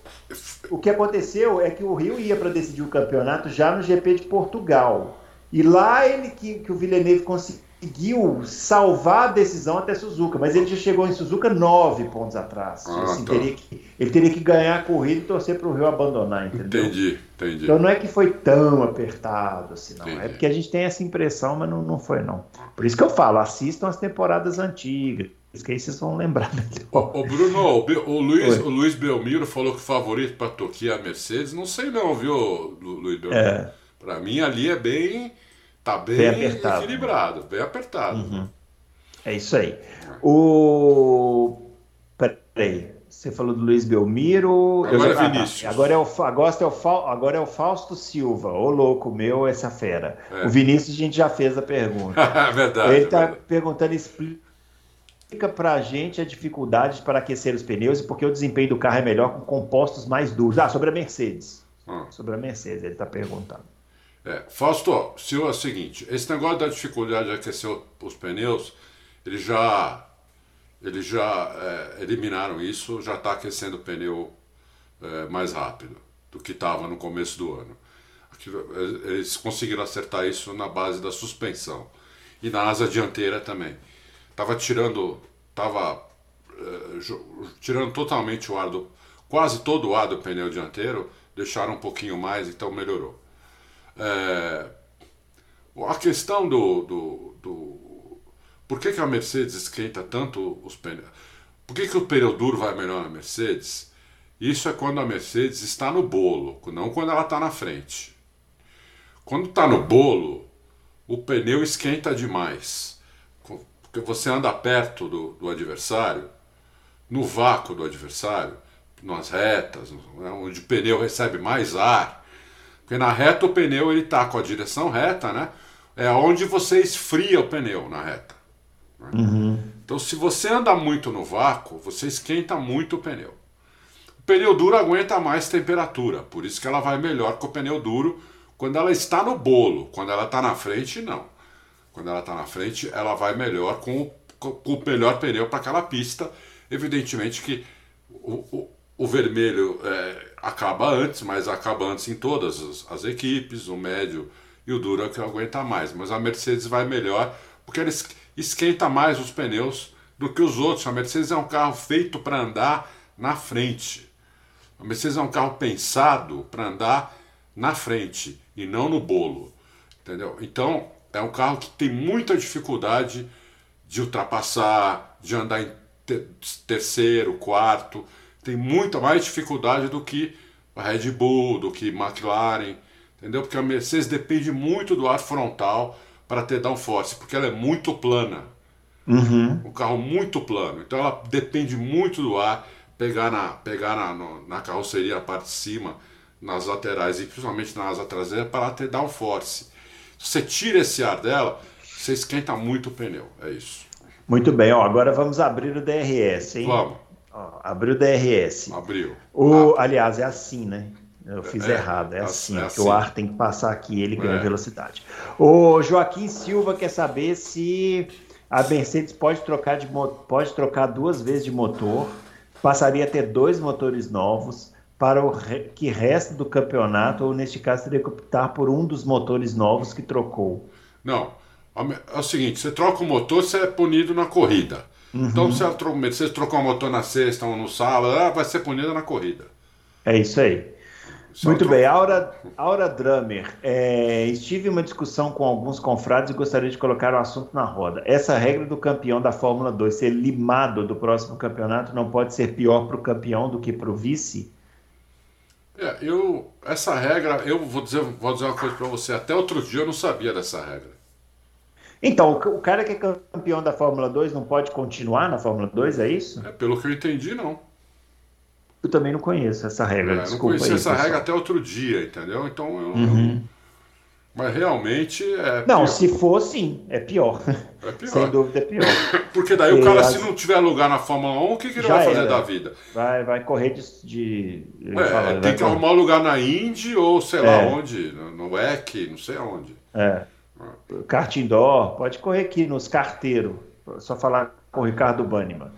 Speaker 2: O que aconteceu é que o Rio ia para decidir o campeonato já no GP de Portugal. E lá ele que, que o Villeneuve conseguiu conseguiu salvar a decisão até Suzuka, mas ele já chegou em Suzuka nove pontos atrás. Ah, assim, tá. teria que, ele teria que ganhar a corrida e torcer para o Rio abandonar, entendeu?
Speaker 3: Entendi, entendi.
Speaker 2: Então não é que foi tão apertado assim, não. É entendi. É porque a gente tem essa impressão, mas não, não foi, não. Por isso que eu falo, assistam as temporadas antigas. Que aí vocês vão lembrar <laughs>
Speaker 3: O, Bruno, o, o, Luiz, o Luiz Belmiro falou que o favorito para Toquia é a Mercedes. Não sei não, viu, Luiz Belmiro? É. Para mim ali é bem Tá bem, bem apertado. equilibrado, bem apertado. Uhum.
Speaker 2: É isso aí. O. Peraí. Você falou do Luiz Belmiro.
Speaker 3: Agora já... é Vinícius.
Speaker 2: Ah, agora, é o, agora, é o, agora é o Fausto Silva. Ô louco meu, essa fera. É. O Vinícius a gente já fez a pergunta. <laughs>
Speaker 3: É verdade.
Speaker 2: Ele está perguntando, explica para a gente a dificuldade para aquecer os pneus e por que o desempenho do carro é melhor com compostos mais duros. Ah, sobre a Mercedes. Hum. Sobre a Mercedes, ele está perguntando.
Speaker 3: É, Fausto, se é o seguinte, esse negócio da dificuldade de aquecer os pneus, eles já, eles já é, eliminaram isso, já está aquecendo o pneu é, mais rápido do que estava no começo do ano. Eles conseguiram acertar isso na base da suspensão e na asa dianteira também. Tava tirando, tava é, tirando totalmente o ar do, quase todo o ar do pneu dianteiro, deixaram um pouquinho mais, então melhorou. É, a questão do, do, do, Por que, que a Mercedes esquenta tanto os pneus? Por que, que o pneu duro vai melhor na Mercedes? Isso é quando a Mercedes está no bolo, não quando ela está na frente. Quando está no bolo, o pneu esquenta demais. Porque você anda perto do, do adversário, no vácuo do adversário, nas retas, né, onde o pneu recebe mais ar. Porque na reta o pneu ele está com a direção reta, né? É onde você esfria o pneu na reta. Né? Uhum. Então, se você anda muito no vácuo, você esquenta muito o pneu. O pneu duro aguenta mais temperatura, por isso que ela vai melhor que o pneu duro quando ela está no bolo. Quando ela está na frente, não. Quando ela está na frente, ela vai melhor com o, com o melhor pneu para aquela pista. Evidentemente que o, o, o vermelho é, acaba antes, mas acaba antes em todas as, as, equipes, o médio e o duro é que aguenta mais. Mas a Mercedes vai melhor porque ela esquenta mais os pneus do que os outros. A Mercedes é um carro feito para andar na frente. A Mercedes é um carro pensado para andar na frente e não no bolo. Entendeu? Então, é um carro que tem muita dificuldade de ultrapassar, de andar em terceiro, quarto tem muita mais dificuldade do que a Red Bull, do que McLaren, entendeu? Porque a Mercedes depende muito do ar frontal para ter downforce, porque ela é muito plana. Uhum. Um carro muito plano. Então ela depende muito do ar pegar na, pegar na, no, na carroceria, a parte de cima, nas laterais e principalmente na asa traseira para ter downforce. Se você tira esse ar dela, você esquenta muito o pneu. É isso.
Speaker 2: Muito bem, ó, agora vamos abrir o DRS, hein?
Speaker 3: Vamos.
Speaker 2: Ó, abriu o DRS.
Speaker 3: Abriu.
Speaker 2: O, ah. Aliás, é assim, né? Eu fiz é, errado, é, é assim, é assim. o ar tem que passar aqui, ele ganha é. velocidade. O Joaquim Silva quer saber se a Mercedes pode trocar, de, pode trocar duas vezes de motor, passaria a ter dois motores novos para o que resta do campeonato, ou neste caso teria que optar por um dos motores novos que trocou.
Speaker 3: Não, é o seguinte, você troca o motor, você é punido na corrida. Uhum. Então, se a Mercedes trocou o motor na sexta ou no sábado, ela vai ser punida na corrida.
Speaker 2: É isso aí. Só Muito bem, Aura, Aura Drummer, é, estive em uma discussão com alguns confrades e gostaria de colocar o assunto na roda. Essa regra do campeão da Fórmula 2 ser limado do próximo campeonato não pode ser pior para o campeão do que para o vice?
Speaker 3: É, eu, essa regra, eu vou dizer, vou dizer uma coisa para você, até outro dia eu não sabia dessa regra.
Speaker 2: Então, o cara que é campeão da Fórmula 2 não pode continuar na Fórmula 2, é isso?
Speaker 3: É, pelo que eu entendi, não.
Speaker 2: Eu também não conheço essa regra, é, desculpa.
Speaker 3: Não conhecia essa pessoal. regra até outro dia, entendeu? Então eu. Uhum. Mas realmente é.
Speaker 2: Não, pior. se for sim, é pior. É <laughs> pior. Sem dúvida é pior. <laughs>
Speaker 3: Porque daí o cara, se não tiver lugar na Fórmula 1, o que, que ele vai fazer era. da vida?
Speaker 2: Vai, vai correr de. de
Speaker 3: é, tem que correr. arrumar um lugar na Indy ou sei lá é. onde, no WEC, não sei aonde.
Speaker 2: É. Kart indoor, pode correr aqui nos carteiros, só falar com o Ricardo Banniman.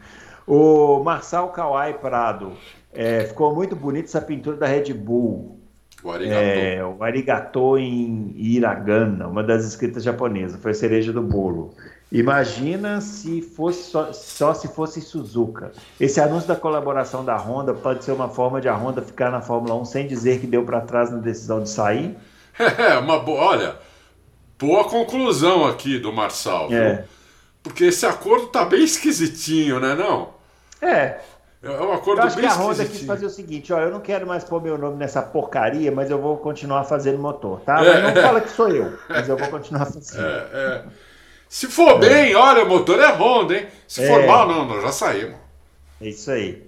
Speaker 2: O Marçal Kawai Prado, é, ficou muito bonito essa pintura da Red Bull.
Speaker 3: O arigato. É,
Speaker 2: o arigato em hiragana, uma das escritas japonesas, foi a cereja do bolo. Imagina se fosse só, só, se fosse Suzuka. Esse anúncio da colaboração da Honda pode ser uma forma de a Honda ficar na Fórmula 1 sem dizer que deu para trás na decisão de sair? <laughs>
Speaker 3: É, uma boa. Olha, boa conclusão aqui do Marçal. É. Porque esse acordo tá bem esquisitinho, né? Não?
Speaker 2: É.
Speaker 3: É um acordo
Speaker 2: eu acho
Speaker 3: bem
Speaker 2: que a Honda quis fazer o seguinte, ó, eu não quero mais pôr meu nome nessa porcaria, mas eu vou continuar fazendo motor, tá? É, mas não fala que sou eu, mas eu vou continuar fazendo. <laughs>
Speaker 3: É, é. Se for bem, olha, o motor é Honda, hein? Se for é. mal, não, nós já saímos.
Speaker 2: É isso aí.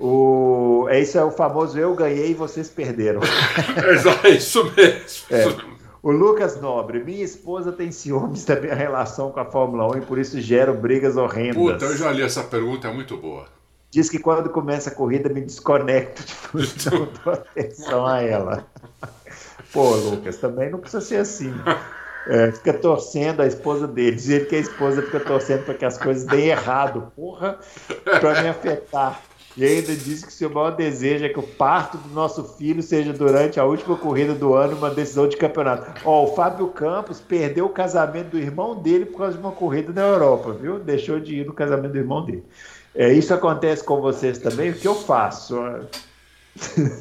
Speaker 2: O... É isso é o famoso eu ganhei e vocês perderam. <laughs>
Speaker 3: é isso mesmo.
Speaker 2: É. O Lucas Nobre, minha esposa tem ciúmes da minha relação com a Fórmula 1 e por isso gero brigas horrendas.
Speaker 3: Puta, eu já li essa pergunta, é muito boa.
Speaker 2: Diz que quando começa a corrida me desconecto de não dou atenção a ela. Pô, Lucas, também não precisa ser assim. É, fica torcendo a esposa dele. Diz ele que a esposa fica torcendo para que as coisas deem errado. Porra, para me afetar. E ainda diz que seu maior desejo é que o parto do nosso filho seja durante a última corrida do ano uma decisão de campeonato. Ó, o Fábio Campos perdeu o casamento do irmão dele por causa de uma corrida na Europa, viu? Deixou de ir no casamento do irmão dele. É, isso acontece com vocês também? O que eu faço?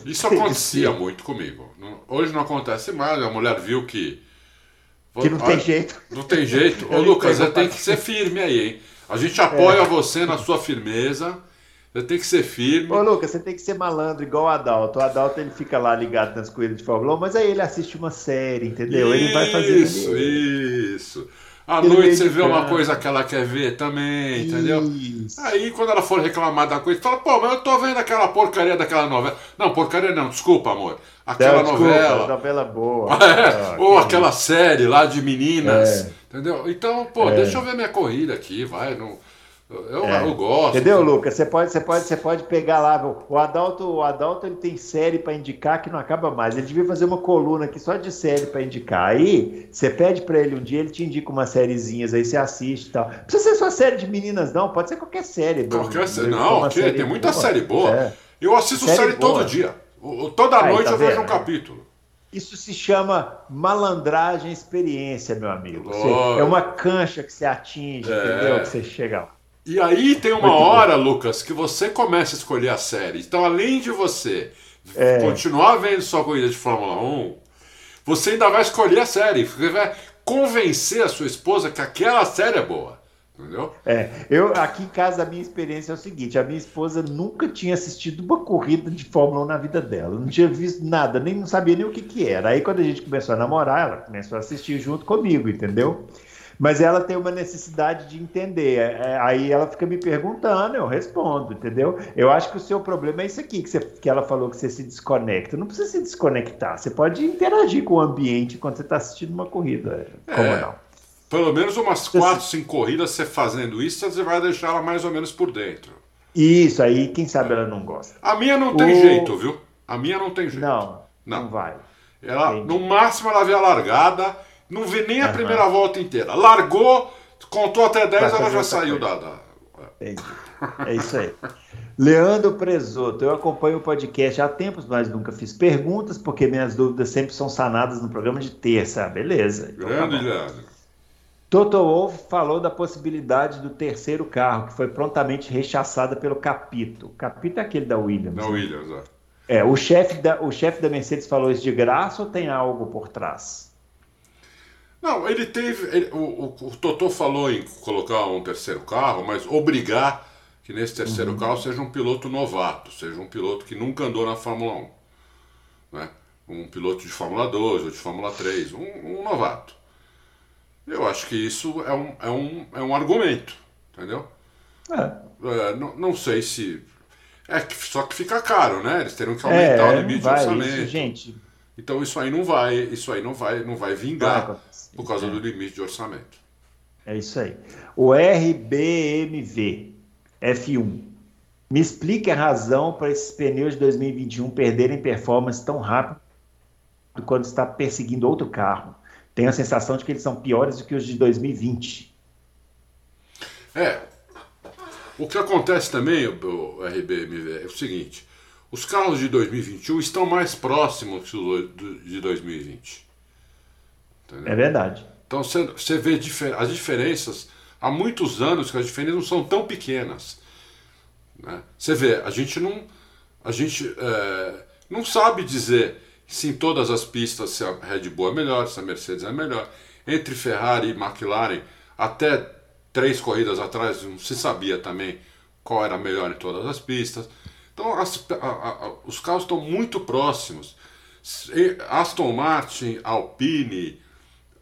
Speaker 3: Isso acontecia muito comigo. Hoje não acontece mais. A mulher viu que.
Speaker 2: Que não tem jeito.
Speaker 3: Não tem jeito. <laughs> Ô, Lucas, você tem que ser firme aí, hein? A gente apoia é. você na sua firmeza. Você tem que ser firme.
Speaker 2: Ô, Lucas, você tem que ser malandro igual o Adalto. O Adalto ele fica lá ligado nas corridas de Fórmula 1, mas aí ele assiste uma série, entendeu?
Speaker 3: Isso,
Speaker 2: ele vai fazer.
Speaker 3: Isso, isso. À noite você vê uma coisa que ela quer ver também, entendeu? Isso. Aí quando ela for reclamar da coisa, fala, pô, mas eu tô vendo aquela porcaria daquela novela. Não, porcaria não, desculpa, amor. Aquela não, desculpa, novela.
Speaker 2: novela boa. <laughs>
Speaker 3: É, ah, ou aquela série lá de meninas. É. Entendeu? Então, pô, é. deixa eu ver minha corrida aqui, vai. Não... Eu, é. eu gosto.
Speaker 2: Entendeu, Lucas? Você pode, você, pode, você pode pegar lá. O Adalto, o Adalto ele tem série para indicar que não acaba mais. Ele devia fazer uma coluna aqui só de série para indicar. Aí você pede para ele um dia, ele te indica umas sériezinhas, aí você assiste e tal. Não precisa ser só série de meninas, não. Pode ser qualquer série.
Speaker 3: Qualquer série. Não, série tem muita boa. série boa. É. Eu assisto série, série todo dia. Toda aí, noite tá eu vejo um capítulo.
Speaker 2: Isso se chama malandragem experiência, meu amigo. Você, é uma cancha que você atinge, é. entendeu? Que você chega lá.
Speaker 3: E aí tem uma Muito hora, bom. Lucas, que você começa a escolher a série. Então, além de você é. continuar vendo sua corrida de Fórmula 1, você ainda vai escolher a série. Você vai convencer a sua esposa que aquela série é boa. Entendeu?
Speaker 2: É, eu aqui em casa a minha experiência é o seguinte: a minha esposa nunca tinha assistido uma corrida de Fórmula 1 na vida dela, não tinha visto nada, nem não sabia nem o que, que era. Aí quando a gente começou a namorar, ela começou a assistir junto comigo, entendeu? Mas ela tem uma necessidade de entender. É, é, aí ela fica me perguntando, eu respondo, entendeu? Eu acho que o seu problema é isso aqui, que, você, que ela falou que você se desconecta. Não precisa se desconectar. Você pode interagir com o ambiente quando você está assistindo uma corrida. Como é, não?
Speaker 3: Pelo menos umas quatro, cinco corridas você fazendo isso, você vai deixar ela mais ou menos por dentro.
Speaker 2: Isso, aí quem sabe ela não gosta.
Speaker 3: A minha não tem o... jeito, viu? A minha não tem jeito.
Speaker 2: Não, não, não vai.
Speaker 3: Ela, no máximo ela vê a largada não vê nem a uhum. primeira volta inteira. Largou, contou até 10, ela já saiu da. da...
Speaker 2: É isso aí. Leandro Presoto, eu acompanho o podcast há tempos, mas nunca fiz perguntas, porque minhas dúvidas sempre são sanadas no programa de terça. Beleza.
Speaker 3: Então tá Grande, tá Leandro.
Speaker 2: Toto Wolff falou da possibilidade do terceiro carro, que foi prontamente rechaçada pelo Capito. Capito é aquele da Williams.
Speaker 3: Da né? Williams,
Speaker 2: é. É, o chefe da, o chefe da Mercedes falou isso de graça ou tem algo por trás?
Speaker 3: Não, ele teve. Ele, o, o, o Totô falou em colocar um terceiro carro, mas obrigar que nesse terceiro uhum. carro seja um piloto novato, seja um piloto que nunca andou na Fórmula 1. Né? Um piloto de Fórmula 2 ou de Fórmula 3, um, um novato. Eu acho que isso é um, é um, é um argumento, entendeu? É. É, não, não sei se. É só que fica caro, né? Eles teriam que aumentar é, o limite de orçamento. Isso,
Speaker 2: gente.
Speaker 3: Então isso aí não vai, isso aí não vai, não vai vingar. Por causa do limite de orçamento.
Speaker 2: É isso aí. O RBMV F1. Me explique a razão para esses pneus de 2021 perderem performance tão rápido quando está perseguindo outro carro. Tenho a sensação de que eles são piores do que os de 2020.
Speaker 3: É. O que acontece também, o RBMV, é o seguinte: os carros de 2021 estão mais próximos de 2020.
Speaker 2: Entendeu? É verdade.
Speaker 3: Então você vê as diferenças há muitos anos que as diferenças não são tão pequenas. Né? Você vê, a gente não, a gente é, não sabe dizer se em todas as pistas se a Red Bull é melhor, se a Mercedes é melhor. Entre Ferrari e McLaren, até três corridas atrás não se sabia também qual era melhor em todas as pistas. Então as, a, a, os carros estão muito próximos. Aston Martin, Alpine,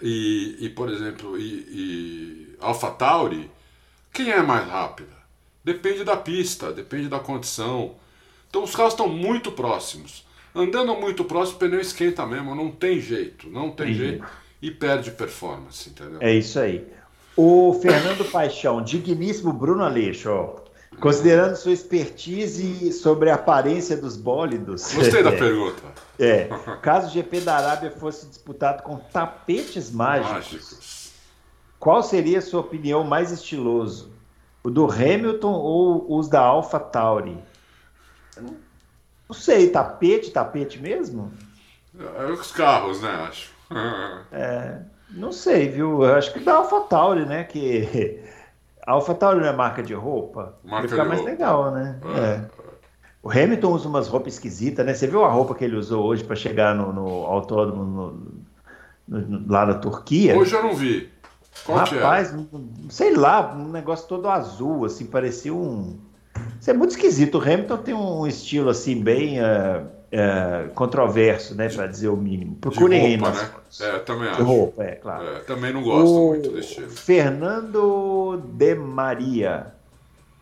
Speaker 3: e, e por exemplo, e, e AlphaTauri, quem é mais rápida? Depende da pista, depende da condição. Então os carros estão muito próximos. Andando muito próximo, o pneu esquenta mesmo, não tem jeito, não tem jeito. E perde performance, entendeu?
Speaker 2: É isso aí. O Fernando Paixão, digníssimo Bruno Aleixo, ó. Considerando sua expertise sobre a aparência dos bólidos.
Speaker 3: Gostei da <laughs> pergunta.
Speaker 2: É. Caso o GP da Arábia fosse disputado com tapetes mágicos, mágicos, qual seria a sua opinião mais estiloso? O do Hamilton ou os da Alpha Tauri? Não sei, tapete, tapete mesmo?
Speaker 3: É, os carros, né? Acho.
Speaker 2: é, não sei, viu? Eu acho que da Alpha Tauri, né? Que a AlphaTauri não é marca de roupa? Marca Vai ficar mais roupa. legal, né? É. é. O Hamilton usa umas roupas esquisitas, né? Você viu a roupa que ele usou hoje para chegar no, no autódromo no, no, lá na Turquia?
Speaker 3: Hoje eu não vi. Qual
Speaker 2: Rapaz, é? sei lá, um negócio todo azul, assim, parecia um. Isso é muito esquisito. O Hamilton tem um estilo assim bem. Uh é, controverso, né, para dizer o mínimo. Procurem
Speaker 3: roupa, aí. Né? É, também acho.
Speaker 2: Roupa, é, claro. É,
Speaker 3: também não gosto o muito desse estilo.
Speaker 2: Fernando de Maria.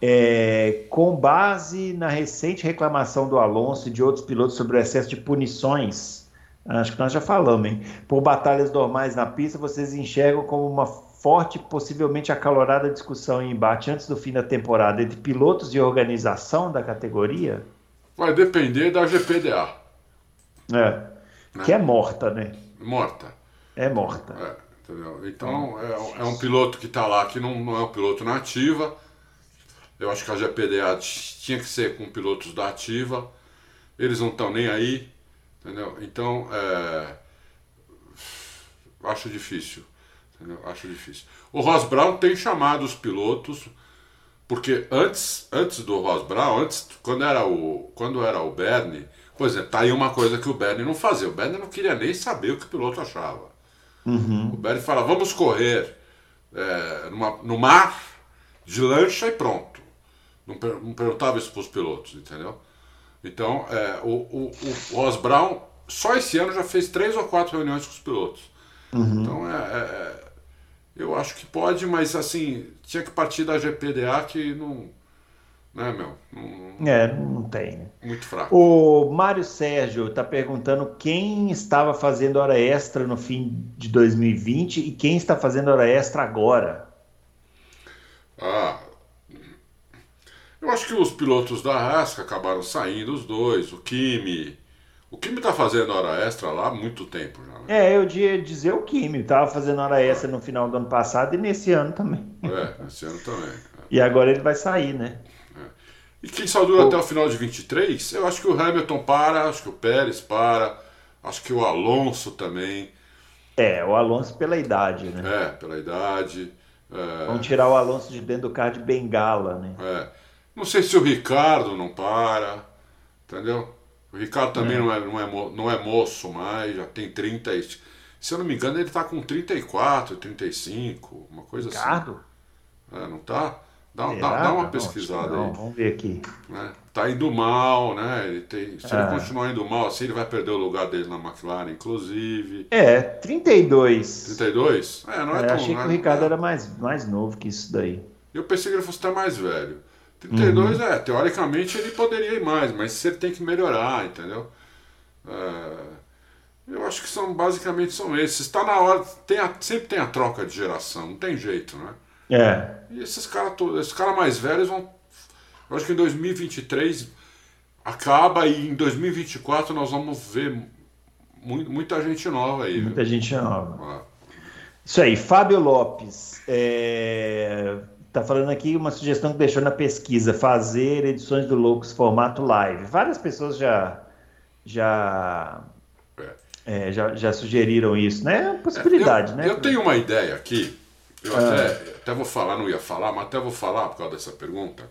Speaker 2: É, com base na recente reclamação do Alonso e de outros pilotos sobre o excesso de punições, acho que nós já falamos, hein? Por batalhas normais na pista, vocês enxergam como uma forte, possivelmente acalorada discussão e embate antes do fim da temporada entre pilotos e organização da categoria?
Speaker 3: Vai depender da GPDA.
Speaker 2: É. Né? Que é morta, né?
Speaker 3: Morta.
Speaker 2: É morta.
Speaker 3: É, entendeu? Então, é, é, um piloto que está lá que não, não é um piloto na ativa. Eu acho que a GPDA tinha que ser com pilotos da ativa. Eles não estão nem aí. Entendeu? Então, é, acho difícil. Entendeu? Acho difícil. O Ross Brown tem chamado os pilotos porque antes, antes do Ross Brown, antes, quando era o, quando era o Bernie, por exemplo, tá aí uma coisa que o Bernie não fazia. O Bernie não queria nem saber o que o piloto achava. Uhum. O Bernie fala, vamos correr é, numa, no mar, de lancha e pronto. Não, não perguntava isso para os pilotos, entendeu? Então, é, o, o, o Ross Brown, só esse ano já fez três ou quatro reuniões com os pilotos. Uhum. Então, é, é, é eu acho que pode, mas assim, tinha que partir da GPDA que não. Né, meu?
Speaker 2: Não, é, não tem.
Speaker 3: Muito fraco.
Speaker 2: O Mário Sérgio está perguntando quem estava fazendo hora extra no fim de 2020 e quem está fazendo hora extra agora.
Speaker 3: Ah. Eu acho que os pilotos da Rasca acabaram saindo, os dois, o Kimi, o Kimi tá fazendo hora extra lá há muito tempo já. Né?
Speaker 2: É, eu ia dizer o Kimi, tava fazendo hora extra no final do ano passado e nesse ano também.
Speaker 3: É, nesse ano também. É.
Speaker 2: E agora ele vai sair, né?
Speaker 3: É. E quem só dura o... até o final de 23, eu acho que o Hamilton para, acho que o Pérez para, acho que o Alonso também.
Speaker 2: É, o Alonso pela idade, né?
Speaker 3: É, pela idade. É...
Speaker 2: Vão tirar o Alonso de dentro do carro de bengala, né?
Speaker 3: É. Não sei se o Ricardo não para, entendeu? O Ricardo também é. Não, é, não, é, não é moço mais, já tem 30. Se eu não me engano, ele está com 34, 35, uma coisa
Speaker 2: Ricardo?
Speaker 3: assim. É, não tá? Dá, dá, dá, uma pesquisada não, aí.
Speaker 2: Vamos ver aqui.
Speaker 3: Né? Tá indo mal, né? Ele tem, se ele é. continuar indo mal assim, ele vai perder o lugar dele na McLaren, inclusive.
Speaker 2: É, 32.
Speaker 3: 32? É, não é, é tão...
Speaker 2: Achei que o Ricardo era mais, mais novo que isso daí.
Speaker 3: Eu pensei que ele fosse até mais velho. 32 uhum. é, teoricamente ele poderia ir mais, mas você tem que melhorar, entendeu? É, eu acho que são basicamente são esses. Está na hora, tem a, sempre tem a troca de geração, não tem jeito, né?
Speaker 2: É.
Speaker 3: E esses caras esses caras mais velhos vão. Eu acho que em 2023 acaba e em 2024 nós vamos ver muita gente nova aí.
Speaker 2: Muita viu? gente nova. Ah. Isso aí, Fábio Lopes. É... Tá falando aqui uma sugestão que deixou na pesquisa, fazer edições do Loucos formato live. Várias pessoas já já é, já, já, sugeriram isso, né? É uma possibilidade,
Speaker 3: eu,
Speaker 2: né?
Speaker 3: Eu tenho uma ideia aqui, eu ah. até, até vou falar, não ia falar, mas até vou falar por causa dessa pergunta.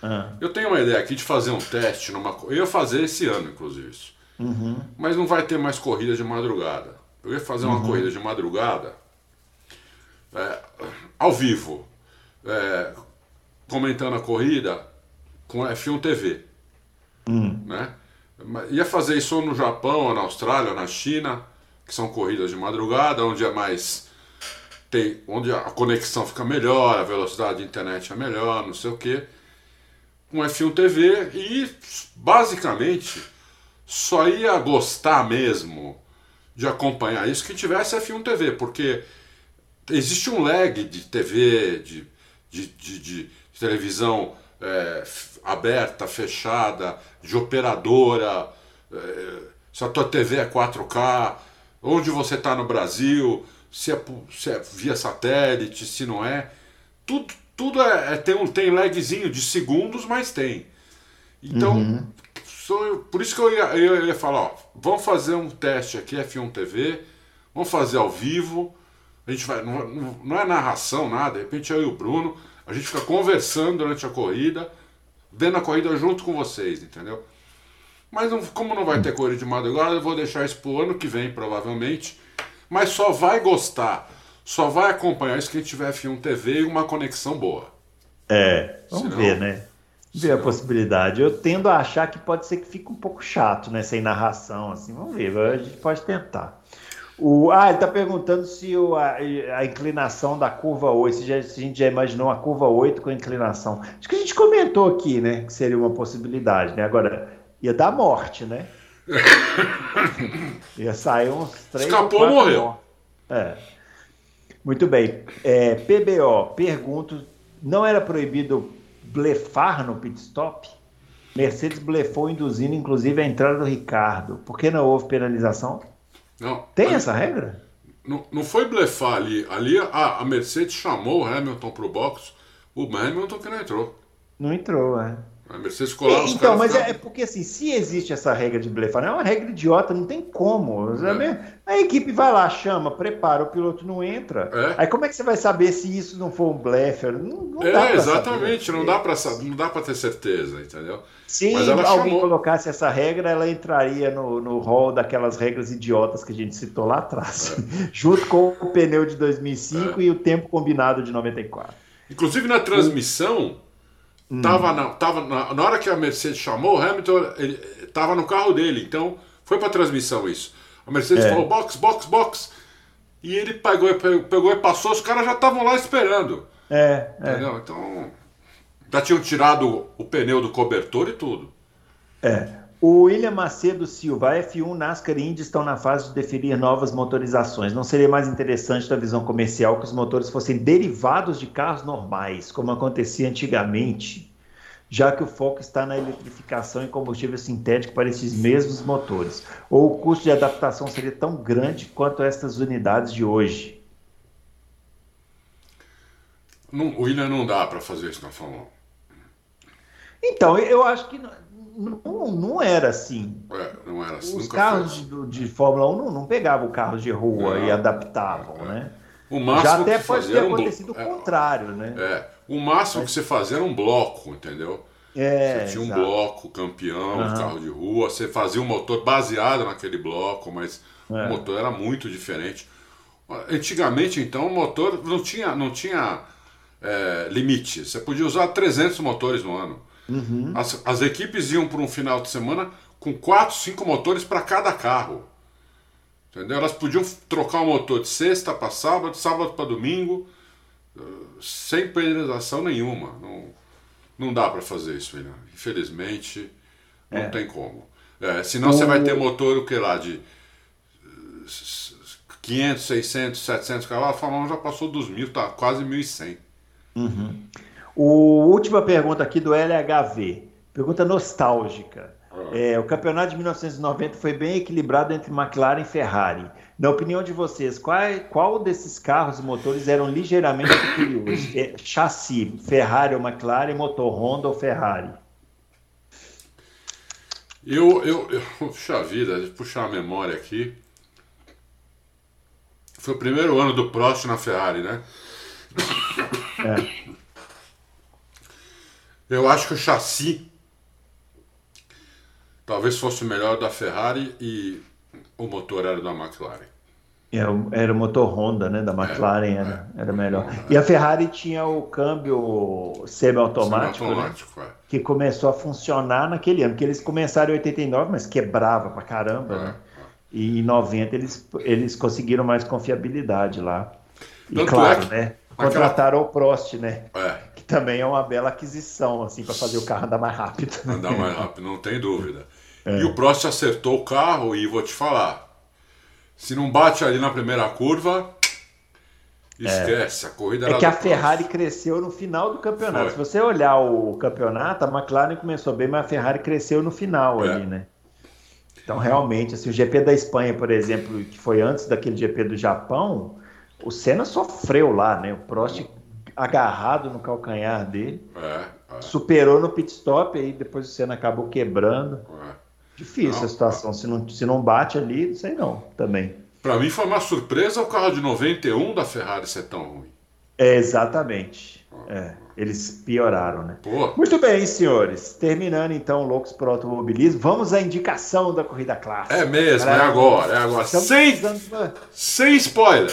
Speaker 3: Ah. Eu tenho uma ideia aqui de fazer um teste numa. Eu ia fazer esse ano, inclusive, isso. Uhum. Mas não vai ter mais corrida de madrugada. Eu ia fazer uma uhum. corrida de madrugada é, ao vivo é, comentando a corrida com F1 TV. Hum. Né? Ia fazer isso no Japão, na Austrália, na China, que são corridas de madrugada, onde é mais. Tem, onde a conexão fica melhor, a velocidade de internet é melhor, não sei o que. Com F1 TV e basicamente só ia gostar mesmo de acompanhar isso que tivesse F1 TV, porque existe um lag de TV, de de, de, de televisão é, aberta, fechada, de operadora, é, se a tua TV é 4K, onde você está no Brasil, se é, se é, via satélite, se não é. Tudo, tudo é, é, tem um tem lagzinho de segundos, mas tem. Então, uhum. sou, por isso que eu ia, eu ia falar, ó, vamos fazer um teste aqui, F1 TV, vamos fazer ao vivo. A gente vai, não, não é narração, nada, de repente eu e o Bruno, a gente fica conversando durante a corrida, vendo a corrida junto com vocês, entendeu? Mas não, como não vai ter corrida de madrugada, eu vou deixar isso pro ano que vem, provavelmente. Mas só vai gostar, só vai acompanhar isso quem tiver F1 TV e uma conexão boa.
Speaker 2: É, vamos Senão, ver, né? Ver senão... a possibilidade. Eu tendo a achar que pode ser que fique um pouco chato, né? Sem narração, assim. Vamos ver, a gente pode tentar. O, ah, ele está perguntando se o, a, a, inclinação da curva 8, se, já, se, a gente já imaginou uma curva 8 com inclinação. Acho que a gente comentou aqui, né? Que seria uma possibilidade, né? Agora, ia dar morte, né? <laughs> ia sair uns três.
Speaker 3: Escapou, morreu.
Speaker 2: É. Muito bem. É, PBO, pergunto: não era proibido blefar no pit stop? Mercedes blefou induzindo inclusive a entrada do Ricardo. Por que não houve penalização?
Speaker 3: Não.
Speaker 2: Tem ali, essa regra?
Speaker 3: Não, não foi blefar ali. Ali a, a Mercedes chamou o Hamilton pro box. O Hamilton que não entrou.
Speaker 2: Não entrou, é.
Speaker 3: A Mercedes ficou lá,
Speaker 2: Então, mas é, é, porque assim, se existe essa regra de blefar, não é uma regra idiota, não tem como. É. A equipe vai lá, chama, prepara, o piloto não entra. É. Aí como é que você vai saber se isso não for um blefe? Não, não
Speaker 3: é, exatamente, saber. não dá para não dá para ter certeza, entendeu?
Speaker 2: Se alguém chamou... colocasse essa regra, ela entraria no, no hall daquelas regras idiotas que a gente citou lá atrás, é. <laughs> junto com o pneu de 2005 é. e o tempo combinado de 94.
Speaker 3: Inclusive na transmissão, Hum. Tava, na, tava na, na, hora que a Mercedes chamou, o Hamilton ele, tava no carro dele, então foi para transmissão isso. A Mercedes é. falou box, box, box. E ele pegou, pegou e passou, os caras já estavam lá esperando.
Speaker 2: É,
Speaker 3: é. Entendeu? É. Então. Já tinham tirado o pneu do cobertor e tudo.
Speaker 2: É. O William Macedo Silva, a F1, NASCAR e Indy estão na fase de definir novas motorizações. Não seria mais interessante da visão comercial que os motores fossem derivados de carros normais, como acontecia antigamente, já que o foco está na eletrificação e combustível sintético para esses mesmos motores? Ou o custo de adaptação seria tão grande quanto estas unidades de hoje?
Speaker 3: Não, o William não dá para fazer isso na Fórmula 1.
Speaker 2: Então, eu acho que não, não era assim.
Speaker 3: É, não era assim.
Speaker 2: Os carros de, de, Fórmula 1 não, não pegavam carros de rua não, e adaptavam, é. né?
Speaker 3: O máximo
Speaker 2: Já até pode ter acontecido um... o contrário, né?
Speaker 3: É, o máximo que você fazia era um bloco, entendeu?
Speaker 2: É,
Speaker 3: você tinha um bloco campeão uhum. carro de rua, você fazia um motor baseado naquele bloco, mas é. o motor era muito diferente. Antigamente, então, o motor não tinha, não tinha é, limite. Você podia usar 300 motores no ano.
Speaker 2: Uhum.
Speaker 3: As, as equipes iam para um final de semana com 4, 5 motores para cada carro. Entendeu? Elas podiam trocar o motor de sexta para sábado, sábado para domingo, eh, sem penalização nenhuma. Não, não dá para fazer isso, William. Infelizmente, não é. tem como. É, senão o... você vai ter motor, o que lá, de 500, 600, 700 cavalos. A Fórmula 1 já passou dos mil, tá quase 1.100.
Speaker 2: Uhum. O última pergunta aqui do LHV. Pergunta nostálgica. Ah. É, o campeonato de 1990 foi bem equilibrado entre McLaren e Ferrari. Na opinião de vocês, qual, qual desses carros e motores eram ligeiramente superiores? <coughs> É, chassi, Ferrari ou McLaren, motor Honda ou Ferrari?
Speaker 3: Eu, eu, eu puxa vida, puxar a memória aqui. Foi o primeiro ano do Prost na Ferrari, né?
Speaker 2: É.
Speaker 3: Eu acho que o chassi talvez fosse o melhor da Ferrari e o motor era da McLaren.
Speaker 2: Era, era o motor Honda, né? Da McLaren era, é, era melhor. E a Ferrari tinha o câmbio semi-automático, semi né? é. que começou a funcionar naquele ano, que eles começaram em 89, mas quebrava pra caramba, é, né? E em 90 eles, eles conseguiram mais confiabilidade lá. E Tanto claro, né? Contrataram aquela... o Prost, né?
Speaker 3: É
Speaker 2: também é uma bela aquisição, assim, para fazer o carro andar mais rápido.
Speaker 3: Andar mais rápido, não tem dúvida. É. E o Prost acertou o carro e vou te falar, se não bate ali na primeira curva, Esquece, é. a corrida
Speaker 2: É que a Ferrari cresceu no final do campeonato. Foi. Se você olhar o campeonato, a McLaren começou bem, mas a Ferrari cresceu no final é. ali, né? Então, realmente, assim, o GP da Espanha, por exemplo, que foi antes daquele GP do Japão, o Senna sofreu lá, né? O Prost agarrado no calcanhar dele. É, é. Superou no pit stop, aí depois o Senna acabou quebrando. É. Difícil não, a situação. Se não, se não bate ali, não sei não, também.
Speaker 3: Para mim foi uma surpresa o carro de 91 da Ferrari ser tão ruim.
Speaker 2: É, exatamente. É, eles pioraram, né? Pô. Muito bem, senhores. Terminando então Loucos pro Automobilismo, vamos à indicação da corrida clássica.
Speaker 3: É mesmo, é agora, é agora. Sem, sem spoiler.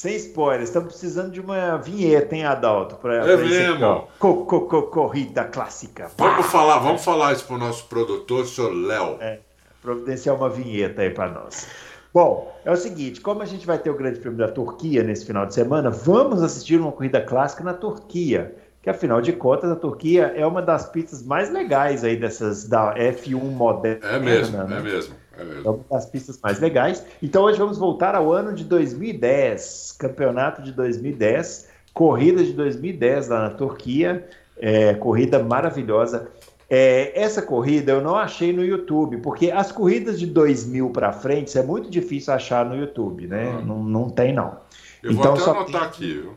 Speaker 2: Sem spoiler, estamos precisando de uma vinheta, hein, Adalto?
Speaker 3: Pra, é pra mesmo.
Speaker 2: Co, co, co, corrida clássica.
Speaker 3: Vamos falar, vamos falar isso para o nosso produtor, senhor Léo. É,
Speaker 2: providenciar uma vinheta aí para nós. Bom, é o seguinte, como a gente vai ter o Grande Prêmio da Turquia nesse final de semana, vamos assistir uma corrida clássica na Turquia, que afinal de contas a Turquia é uma das pistas mais legais aí dessas da F1 moderna.
Speaker 3: É mesmo, né? é mesmo. É,
Speaker 2: uma das pistas mais legais. Então hoje vamos voltar ao ano de 2010, campeonato de 2010, corrida de 2010 lá na Turquia, é, corrida maravilhosa. É, essa corrida eu não achei no YouTube, porque as corridas de 2000 para frente é muito difícil achar no YouTube, né? Hum. Não, não tem não.
Speaker 3: Eu então, vou até anotar tem... aqui, viu?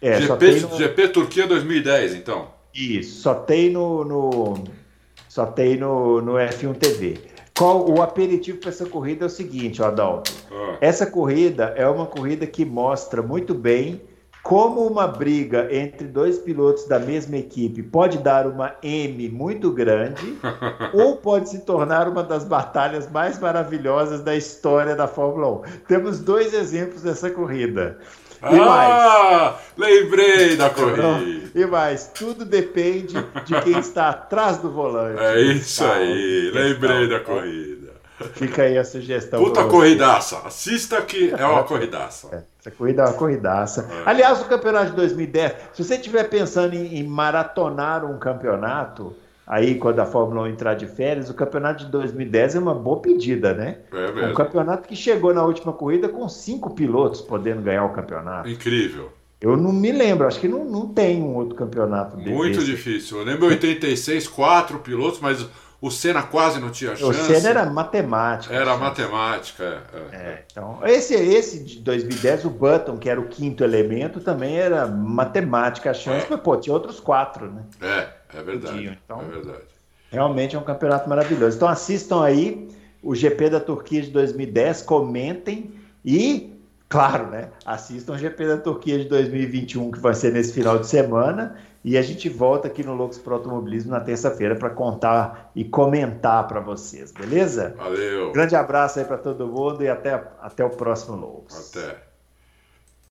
Speaker 3: É, GP, no... GP Turquia 2010, então.
Speaker 2: Isso, só tem no, no só tem no, no F1 TV. Qual, o aperitivo para essa corrida é o seguinte, Adalto. Ah. Essa corrida é uma corrida que mostra muito bem como uma briga entre dois pilotos da mesma equipe pode dar uma M muito grande <laughs> ou pode se tornar uma das batalhas mais maravilhosas da história da Fórmula 1. Temos dois exemplos dessa corrida.
Speaker 3: E ah, mais, lembrei da corrida.
Speaker 2: E mais, tudo depende de quem está atrás do volante.
Speaker 3: É isso tá, aí, lembrei da corrida.
Speaker 2: Fica aí a sugestão.
Speaker 3: Puta corridaça. Assista que é uma corridaça. É,
Speaker 2: essa corrida é uma corridaça. É. Aliás, o campeonato de 2010, se você estiver pensando em, em maratonar um campeonato, aí quando a Fórmula 1 entrar de férias, o campeonato de 2010 é uma boa pedida, né? É mesmo. Um campeonato que chegou na última corrida com cinco pilotos podendo ganhar o campeonato.
Speaker 3: Incrível.
Speaker 2: Eu não me lembro, acho que não, não tem um outro campeonato
Speaker 3: Muito desse. difícil. Eu lembro 86, quatro pilotos, mas o Senna quase não tinha chance. O
Speaker 2: Senna era matemática.
Speaker 3: Era matemática, é,
Speaker 2: é. é. então, esse, esse de 2010, o Button, que era o quinto elemento, também era matemática a chance, é. mas pô, tinha outros quatro, né?
Speaker 3: É, é verdade. Então, é verdade.
Speaker 2: Realmente é um campeonato maravilhoso. Então assistam aí o GP da Turquia de 2010, comentem e, claro, né? Assistam o GP da Turquia de 2021, que vai ser nesse final de semana. E a gente volta aqui no Loucos Pro Automobilismo na terça-feira para contar e comentar para vocês, beleza?
Speaker 3: Valeu.
Speaker 2: Grande abraço aí para todo mundo e até, até o próximo Loucos.
Speaker 3: Até.